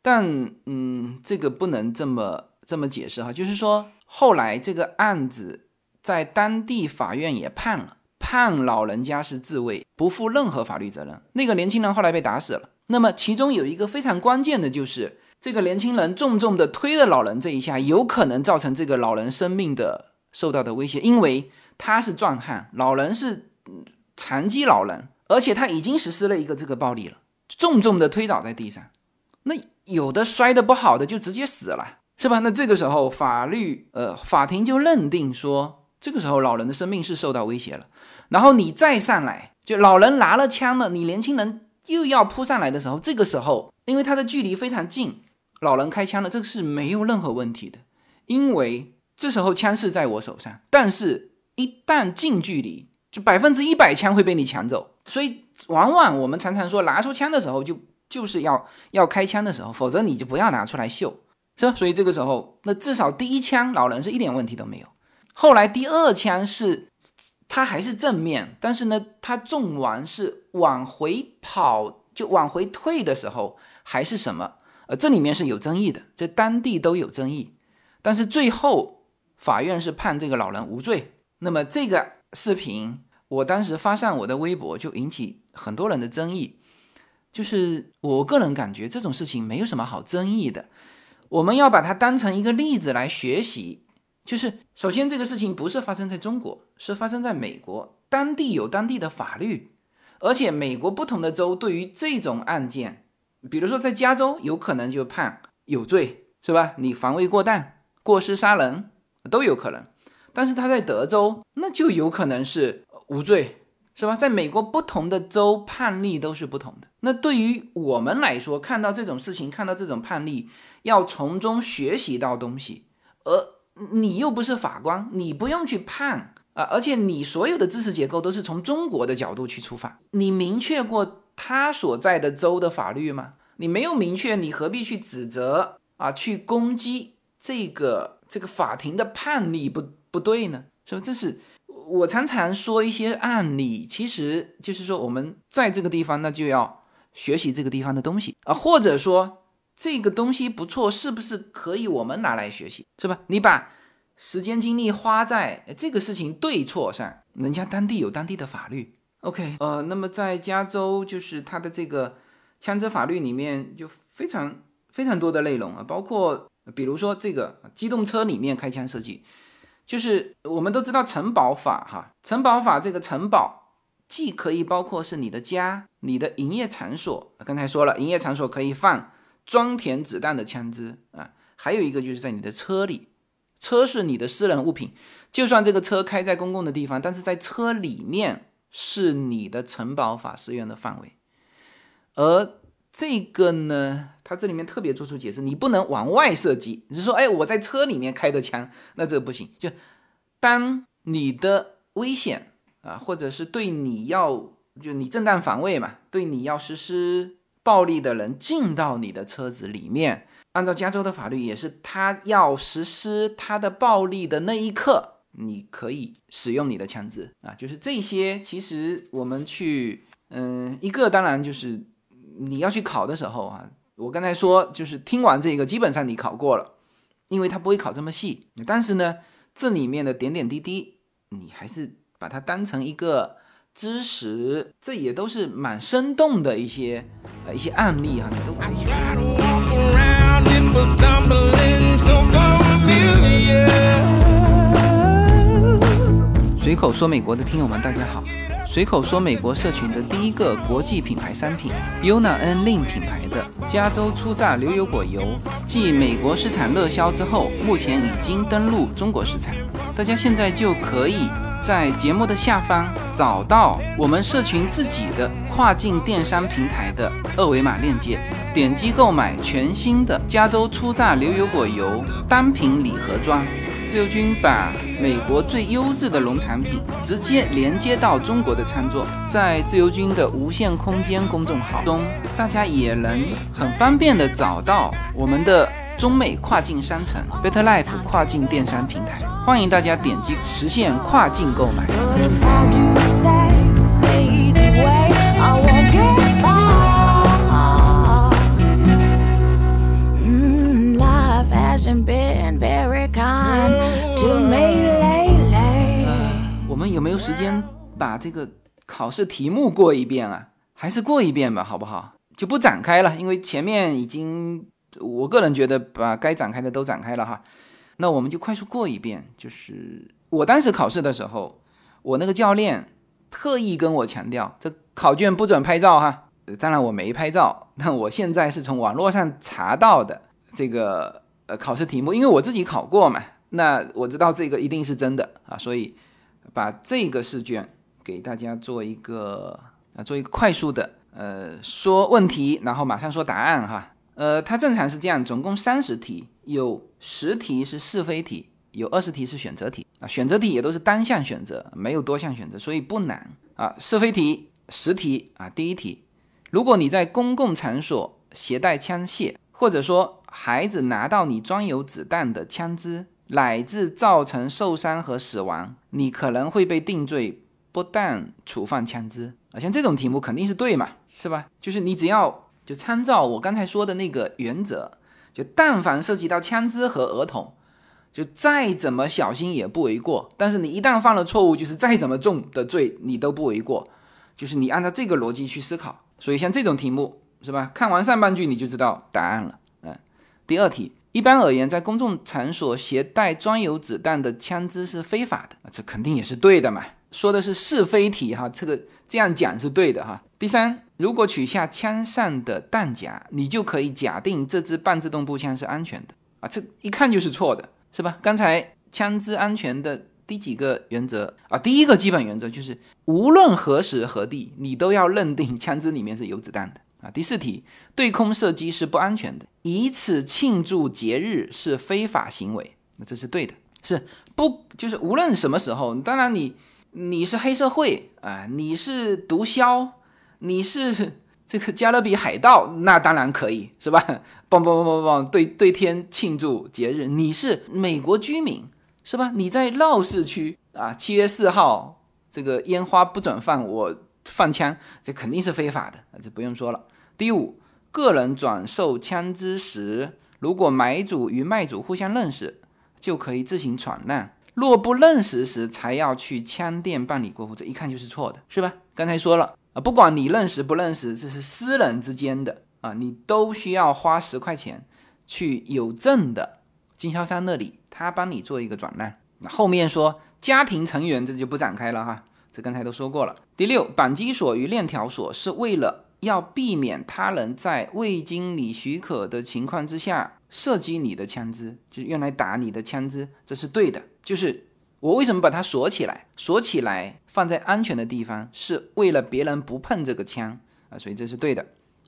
但嗯，这个不能这么这么解释哈，就是说。后来这个案子在当地法院也判了，判老人家是自卫，不负任何法律责任。那个年轻人后来被打死了，那么其中有一个非常关键的就是，这个年轻人重重的推了老人这一下，有可能造成这个老人生命的受到的威胁，因为他是壮汉，老人是残疾老人，而且他已经实施了一个这个暴力了，重重的推倒在地上。那有的摔的不好的就直接死了，是吧？那这个时候法律呃法庭就认定说，这个时候老人的生命是受到威胁了。然后你再上来，就老人拿了枪了，你年轻人又要扑上来的时候，这个时候因为他的距离非常近，老人开枪了，这个是没有任何问题的，因为这时候枪是在我手上，但是一旦近距离，就百分之一百枪会被你抢走，所以往往我们常常说拿出枪的时候就。就是要要开枪的时候，否则你就不要拿出来秀，是吧？所以这个时候，那至少第一枪老人是一点问题都没有。后来第二枪是，他还是正面，但是呢，他中完是往回跑，就往回退的时候还是什么？呃，这里面是有争议的，在当地都有争议。但是最后法院是判这个老人无罪。那么这个视频我当时发上我的微博，就引起很多人的争议。就是我个人感觉这种事情没有什么好争议的，我们要把它当成一个例子来学习。就是首先这个事情不是发生在中国，是发生在美国，当地有当地的法律，而且美国不同的州对于这种案件，比如说在加州有可能就判有罪，是吧？你防卫过当、过失杀人都有可能，但是他在德州那就有可能是无罪。是吧？在美国，不同的州判例都是不同的。那对于我们来说，看到这种事情，看到这种判例，要从中学习到东西。而你又不是法官，你不用去判啊。而且你所有的知识结构都是从中国的角度去出发。你明确过他所在的州的法律吗？你没有明确，你何必去指责啊？去攻击这个这个法庭的判例不不对呢？是吧？这是。我常常说一些案例，其实就是说我们在这个地方，那就要学习这个地方的东西啊，或者说这个东西不错，是不是可以我们拿来学习，是吧？你把时间精力花在这个事情对错上，人家当地有当地的法律，OK，呃，那么在加州，就是它的这个枪支法律里面就非常非常多的内容啊，包括比如说这个机动车里面开枪射击。就是我们都知道城堡法哈，城堡法这个城堡既可以包括是你的家、你的营业场所，刚才说了，营业场所可以放装填子弹的枪支啊，还有一个就是在你的车里，车是你的私人物品，就算这个车开在公共的地方，但是在车里面是你的城堡法适用的范围，而这个呢？它这里面特别做出解释，你不能往外射击。你是说，哎，我在车里面开的枪，那这不行。就当你的危险啊，或者是对你要，就你正当防卫嘛，对你要实施暴力的人进到你的车子里面，按照加州的法律，也是他要实施他的暴力的那一刻，你可以使用你的枪支啊。就是这些，其实我们去，嗯，一个当然就是你要去考的时候啊。我刚才说，就是听完这个，基本上你考过了，因为它不会考这么细。但是呢，这里面的点点滴滴，你还是把它当成一个知识，这也都是蛮生动的一些呃一些案例啊，你都可以。随口说美国的听友们，大家好。随口说美国社群的第一个国际品牌商品，Yuna N Lin 品牌的加州初榨牛油果油，继美国市场热销之后，目前已经登陆中国市场。大家现在就可以在节目的下方找到我们社群自己的跨境电商平台的二维码链接，点击购买全新的加州初榨牛油果油单品礼盒装。自由军把美国最优质的农产品直接连接到中国的餐桌，在自由军的无限空间公众号中，大家也能很方便的找到我们的中美跨境商城 Better Life 跨境电商平台，欢迎大家点击实现跨境购买。时间把这个考试题目过一遍啊？还是过一遍吧，好不好？就不展开了，因为前面已经，我个人觉得把该展开的都展开了哈。那我们就快速过一遍，就是我当时考试的时候，我那个教练特意跟我强调，这考卷不准拍照哈。当然我没拍照，但我现在是从网络上查到的这个呃考试题目，因为我自己考过嘛，那我知道这个一定是真的啊，所以把这个试卷给大家做一个啊做一个快速的呃说问题，然后马上说答案哈。呃，它正常是这样，总共三十题，有十题是是非题，有二十题是选择题啊，选择题也都是单项选择，没有多项选择，所以不难啊。是非题十题啊，第一题。如果你在公共场所携带枪械，或者说孩子拿到你装有子弹的枪支，乃至造成受伤和死亡，你可能会被定罪不但处放枪支啊。像这种题目肯定是对嘛，是吧？就是你只要就参照我刚才说的那个原则，就但凡涉及到枪支和儿童，就再怎么小心也不为过。但是你一旦犯了错误，就是再怎么重的罪你都不为过。就是你按照这个逻辑去思考。所以像这种题目是吧？看完上半句你就知道答案了。嗯，第二题，一般而言，在公众场所携带装有子弹的枪支是非法的，这肯定也是对的嘛。说的是是非题哈，这个这样讲是对的哈。第三，如果取下枪上的弹夹，你就可以假定这支半自动步枪是安全的啊，这一看就是错的，是吧？刚才枪支安全的。第几个原则啊？第一个基本原则就是，无论何时何地，你都要认定枪支里面是有子弹的第四题，对空射击是不安全的，以此庆祝节日是非法行为，那这是对的，是不就是无论什么时候，当然你你是黑社会啊，你是毒枭，你是这个加勒比海盗，那当然可以是吧？嘣嘣嘣嘣嘣，对对天庆祝节日，你是美国居民。是吧？你在闹市区啊，七月四号这个烟花不准放，我放枪，这肯定是非法的，这不用说了。第五，个人转售枪支时，如果买主与卖主互相认识，就可以自行闯让；若不认识时，才要去枪店办理过户，这一看就是错的，是吧？刚才说了啊，不管你认识不认识，这是私人之间的啊，你都需要花十块钱去有证的经销商那里。他帮你做一个转让，那后面说家庭成员这就不展开了哈，这刚才都说过了。第六，扳机锁与链条锁是为了要避免他人在未经你许可的情况之下射击你的枪支，就是用来打你的枪支，这是对的。就是我为什么把它锁起来，锁起来放在安全的地方，是为了别人不碰这个枪啊，所以这是对的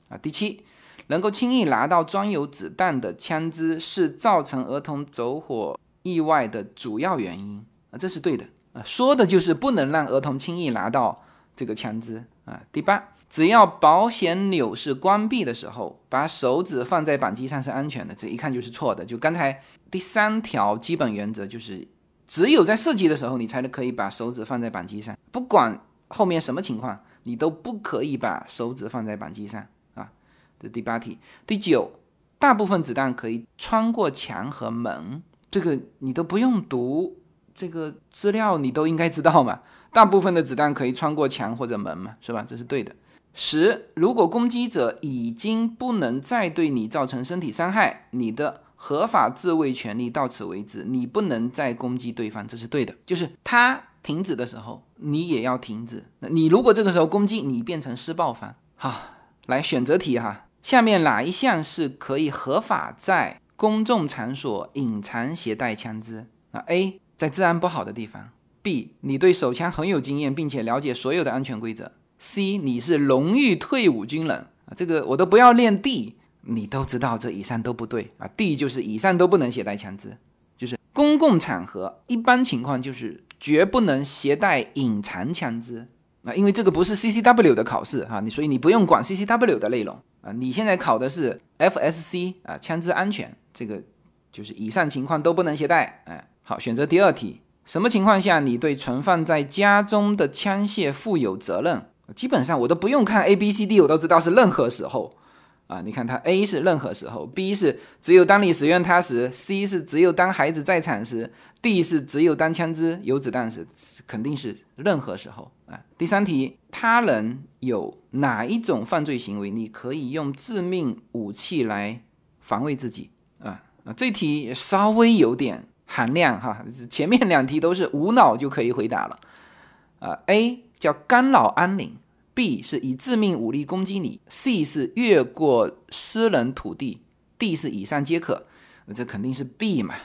啊。第七。能够轻易拿到装有子弹的枪支是造成儿童走火意外的主要原因啊，这是对的啊，说的就是不能让儿童轻易拿到这个枪支啊。第八，只要保险钮是关闭的时候，把手指放在扳机上是安全的，这一看就是错的。就刚才第三条基本原则就是，只有在射击的时候，你才能可以把手指放在扳机上，不管后面什么情况，你都不可以把手指放在扳机上啊。这第八题，第九，大部分子弹可以穿过墙和门，这个你都不用读这个资料，你都应该知道嘛。大部分的子弹可以穿过墙或者门嘛，是吧？这是对的。十，如果攻击者已经不能再对你造成身体伤害，你的合法自卫权利到此为止，你不能再攻击对方，这是对的。就是他停止的时候，你也要停止。那你如果这个时候攻击，你变成施暴方。好，来选择题哈。下面哪一项是可以合法在公众场所隐藏携带枪支？啊，A 在治安不好的地方；B 你对手枪很有经验，并且了解所有的安全规则；C 你是荣誉退伍军人啊，这个我都不要练 D，你都知道这以上都不对啊。D 就是以上都不能携带枪支，就是公共场合一般情况就是绝不能携带隐藏枪支啊，因为这个不是 CCW 的考试哈，你所以你不用管 CCW 的内容。啊，你现在考的是 FSC 啊，枪支安全，这个就是以上情况都不能携带。哎，好，选择第二题，什么情况下你对存放在家中的枪械负有责任？基本上我都不用看 A B C D，我都知道是任何时候啊。你看它 A 是任何时候，B 是只有当你使用它时，C 是只有当孩子在场时，D 是只有当枪支有子弹时，肯定是任何时候啊。第三题，他人有哪一种犯罪行为，你可以用致命武器来防卫自己啊？啊，这题稍微有点含量哈，前面两题都是无脑就可以回答了。啊，A 叫干扰安宁，B 是以致命武力攻击你，C 是越过私人土地，D 是以上皆可。那这肯定是 B 嘛？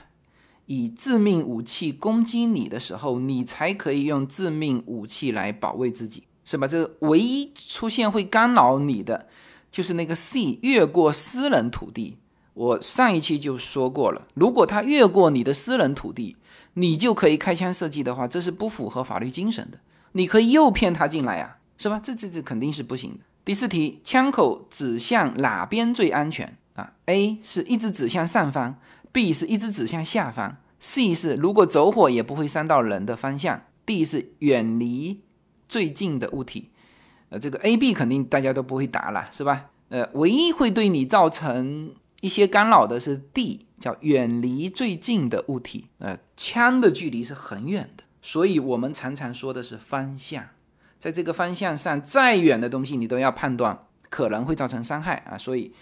以致命武器攻击你的时候，你才可以用致命武器来保卫自己，是吧？这唯一出现会干扰你的，就是那个 C 越过私人土地。我上一期就说过了，如果他越过你的私人土地，你就可以开枪射击的话，这是不符合法律精神的。你可以诱骗他进来呀，是吧？这这这肯定是不行的。第四题，枪口指向哪边最安全啊？A 是一直指向上方，B 是一直指向下方，C 是如果走火也不会伤到人的方向，D 是远离最近的物体。呃，这个 A、B 肯定大家都不会答了，是吧？呃，唯一会对你造成一些干扰的是 D，叫远离最近的物体。呃，枪的距离是很远的，所以我们常常说的是方向，在这个方向上再远的东西你都要判断可能会造成伤害啊。所以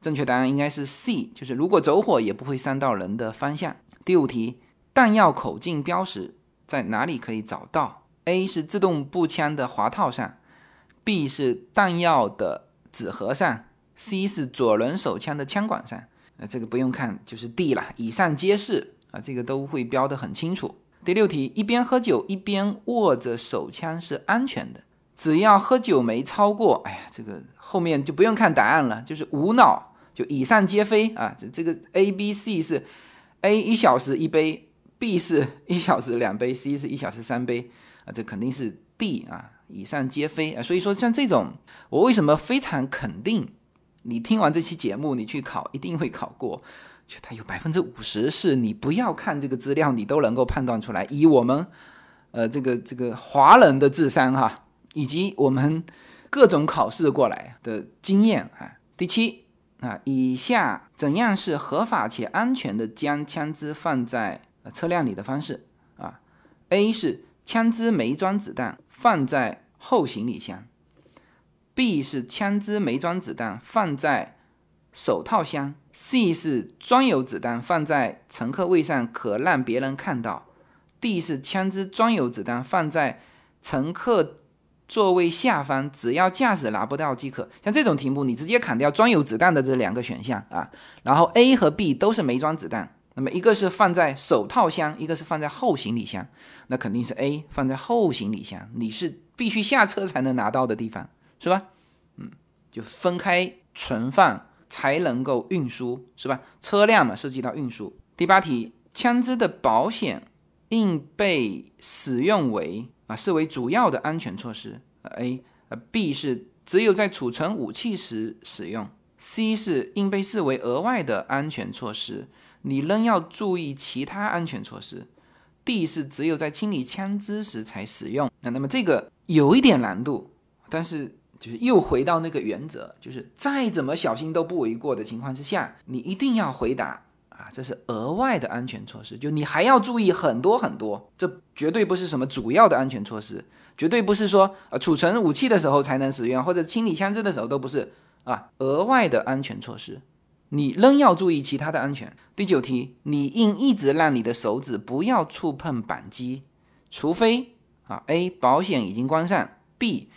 正确答案应该是 C，就是如果走火也不会伤到人的方向。第五题，弹药口径标识在哪里可以找到？A 是自动步枪的滑套上，B 是弹药的纸盒上。C 是左轮手枪的枪管上，呃，这个不用看，就是 D 了。以上皆是啊，这个都会标得很清楚。第六题，一边喝酒一边握着手枪是安全的，只要喝酒没超过，哎呀，这个后面就不用看答案了，就是无脑，就以上皆非啊。这这个 A、B、C 是 A 一小时一杯，B 是 一小时两杯，C 是一小时三杯啊，这肯定是 D 啊，以上皆非啊。所以说像这种，我为什么非常肯定？你听完这期节目，你去考一定会考过，就它有百分之五十是你不要看这个资料，你都能够判断出来。以我们，呃，这个这个华人的智商哈，以及我们各种考试过来的经验啊。第七啊，以下怎样是合法且安全的将枪支放在车辆里的方式啊？A 是枪支没装子弹放在后行李箱。B 是枪支没装子弹放在手套箱，C 是装有子弹放在乘客位上可让别人看到，D 是枪支装有子弹放在乘客座位下方，只要驾驶拿不到即可。像这种题目，你直接砍掉装有子弹的这两个选项啊，然后 A 和 B 都是没装子弹，那么一个是放在手套箱，一个是放在后行李箱，那肯定是 A 放在后行李箱，你是必须下车才能拿到的地方。是吧？嗯，就分开存放才能够运输，是吧？车辆嘛，涉及到运输。第八题，枪支的保险应被使用为啊视为主要的安全措施。A 呃 B 是只有在储存武器时使用。C 是应被视为额外的安全措施，你仍要注意其他安全措施。D 是只有在清理枪支时才使用。那那么这个有一点难度，但是。就是又回到那个原则，就是再怎么小心都不为过的情况之下，你一定要回答啊，这是额外的安全措施，就你还要注意很多很多，这绝对不是什么主要的安全措施，绝对不是说呃储存武器的时候才能使用，或者清理枪支的时候都不是啊，额外的安全措施，你仍要注意其他的安全。第九题，你应一直让你的手指不要触碰扳机，除非啊 A 保险已经关上，B。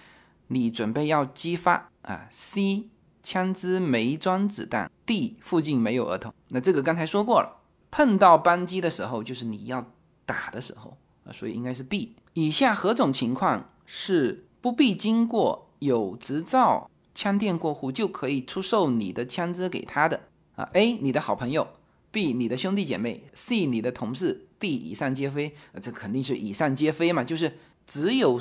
你准备要激发啊？C 枪支没装子弹，D 附近没有儿童。那这个刚才说过了，碰到扳机的时候就是你要打的时候啊，所以应该是 B。以下何种情况是不必经过有执照枪店过户就可以出售你的枪支给他的啊？A 你的好朋友，B 你的兄弟姐妹，C 你的同事，D 以上皆非。啊这肯定是以上皆非嘛，就是只有。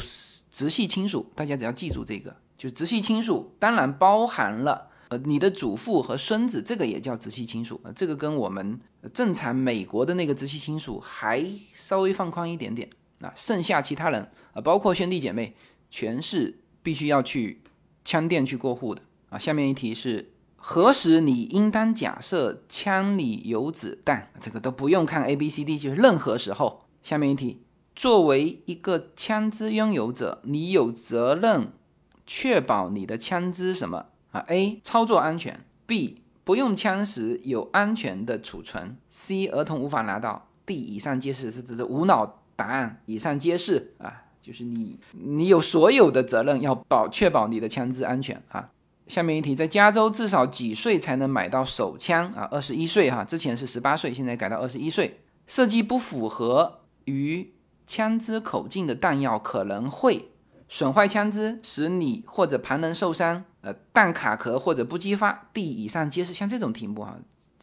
直系亲属，大家只要记住这个，就直系亲属，当然包含了呃你的祖父和孙子，这个也叫直系亲属啊。这个跟我们正常美国的那个直系亲属还稍微放宽一点点啊。剩下其他人啊，包括兄弟姐妹，全是必须要去枪店去过户的啊。下面一题是何时你应当假设枪里有子弹？这个都不用看 A B C D，就是任何时候。下面一题，作为一个枪支拥有者，你有责任确保你的枪支什么啊？A. 操作安全；B. 不用枪时有安全的储存；C. 儿童无法拿到；D. 以上皆是，这这这无脑答案，以上皆是啊，就是你你有所有的责任要保确保你的枪支安全啊。下面一题，在加州至少几岁才能买到手枪啊？二十一岁哈，之前是十八岁，现在改到二十一岁。设计不符合于枪支口径的弹药可能会损坏枪支，使你或者旁人受伤。呃，弹卡壳或者不激发。D 以上皆是。像这种题目哈，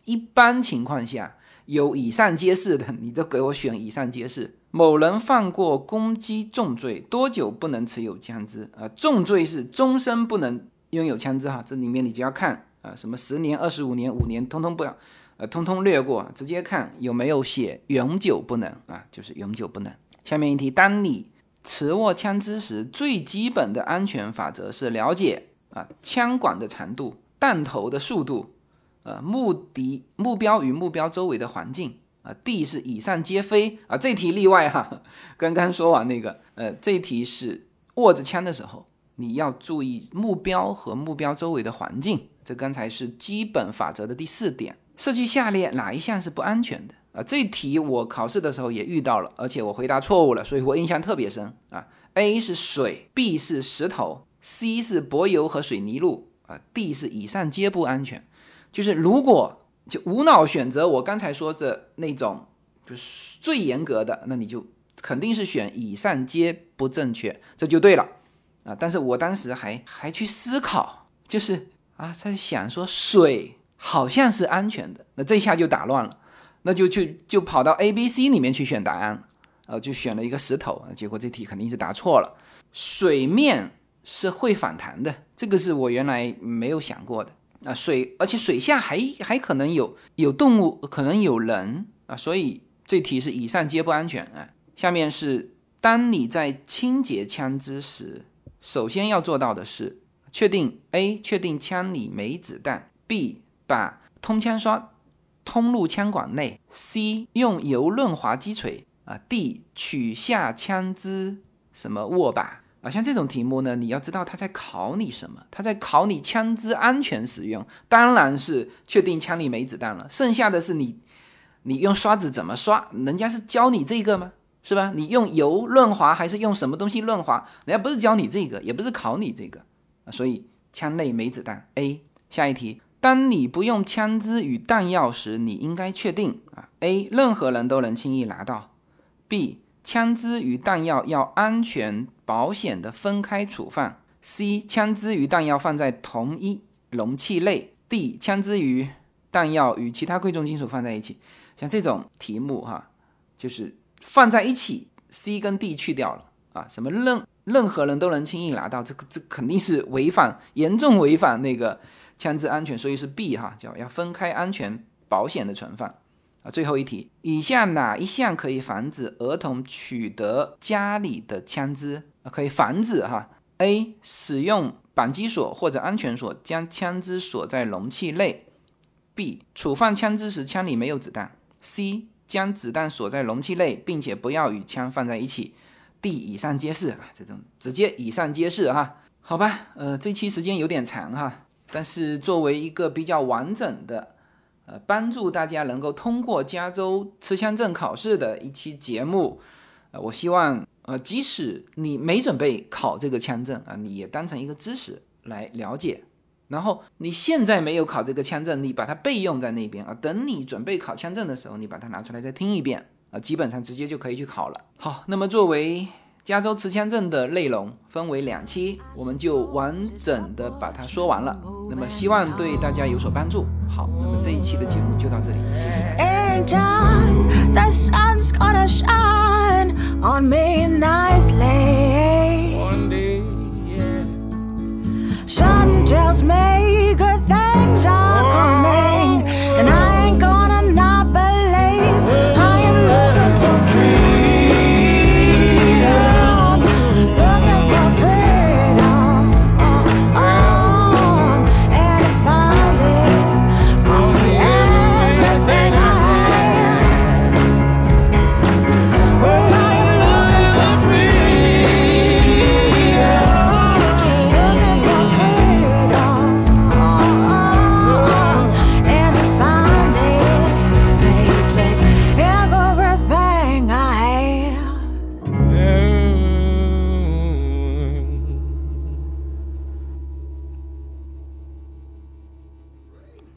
一般情况下有以上皆是的，你都给我选以上皆是。某人犯过攻击重罪，多久不能持有枪支？啊，重罪是终身不能。拥有枪支哈，这里面你只要看啊，什么十年、二十五年、五年，通通不要，呃，通通略过，直接看有没有写永久不能啊，就是永久不能。下面一题，当你持握枪支时，最基本的安全法则是了解啊，枪管的长度、弹头的速度，呃，目的目标与目标周围的环境啊。D 是以上皆非啊，这题例外哈。刚刚说完那个，呃，这题是握着枪的时候。你要注意目标和目标周围的环境，这刚才是基本法则的第四点。设计下列哪一项是不安全的啊？这题我考试的时候也遇到了，而且我回答错误了，所以我印象特别深啊。A 是水，B 是石头，C 是柏油和水泥路啊，D 是以上皆不安全。就是如果就无脑选择我刚才说的那种，就是最严格的，那你就肯定是选以上皆不正确，这就对了。啊！但是我当时还还去思考，就是啊，在想说水好像是安全的，那这下就打乱了，那就去就跑到 A、B、C 里面去选答案，呃，就选了一个石头，结果这题肯定是答错了。水面是会反弹的，这个是我原来没有想过的啊。水，而且水下还还可能有有动物，可能有人啊，所以这题是以上皆不安全啊。下面是当你在清洁枪支时。首先要做到的是确定 A 确定枪里没子弹，B 把通枪刷通入枪管内，C 用油润滑击锤啊，D 取下枪支什么握把啊，像这种题目呢，你要知道他在考你什么？他在考你枪支安全使用，当然是确定枪里没子弹了，剩下的是你你用刷子怎么刷？人家是教你这个吗？是吧？你用油润滑还是用什么东西润滑？人家不是教你这个，也不是考你这个啊。所以枪内没子弹。A 下一题，当你不用枪支与弹药时，你应该确定啊。A 任何人都能轻易拿到。B 枪支与弹药要安全保险的分开处放。C 枪支与弹药放在同一容器内。D 枪支与弹药与其他贵重金属放在一起。像这种题目哈，就是。放在一起，C 跟 D 去掉了啊，什么任任何人都能轻易拿到，这个这肯定是违反严重违反那个枪支安全，所以是 B 哈，叫要分开安全保险的存放啊。最后一题，以下哪一项可以防止儿童取得家里的枪支啊？可以防止哈？A 使用扳机锁或者安全锁将枪支锁在容器内，B 储放枪支时枪里没有子弹，C。将子弹锁在容器内，并且不要与枪放在一起。D 以上皆是啊，这种直接以上皆是哈，好吧，呃，这期时间有点长哈，但是作为一个比较完整的，呃，帮助大家能够通过加州持枪证考试的一期节目，呃，我希望，呃，即使你没准备考这个枪证啊，你也当成一个知识来了解。然后你现在没有考这个枪证，你把它备用在那边啊。等你准备考枪证的时候，你把它拿出来再听一遍啊，基本上直接就可以去考了。好，那么作为加州持枪证的内容分为两期，我们就完整的把它说完了。那么希望对大家有所帮助。好，那么这一期的节目就到这里，谢谢。Some tells me good things are coming, and I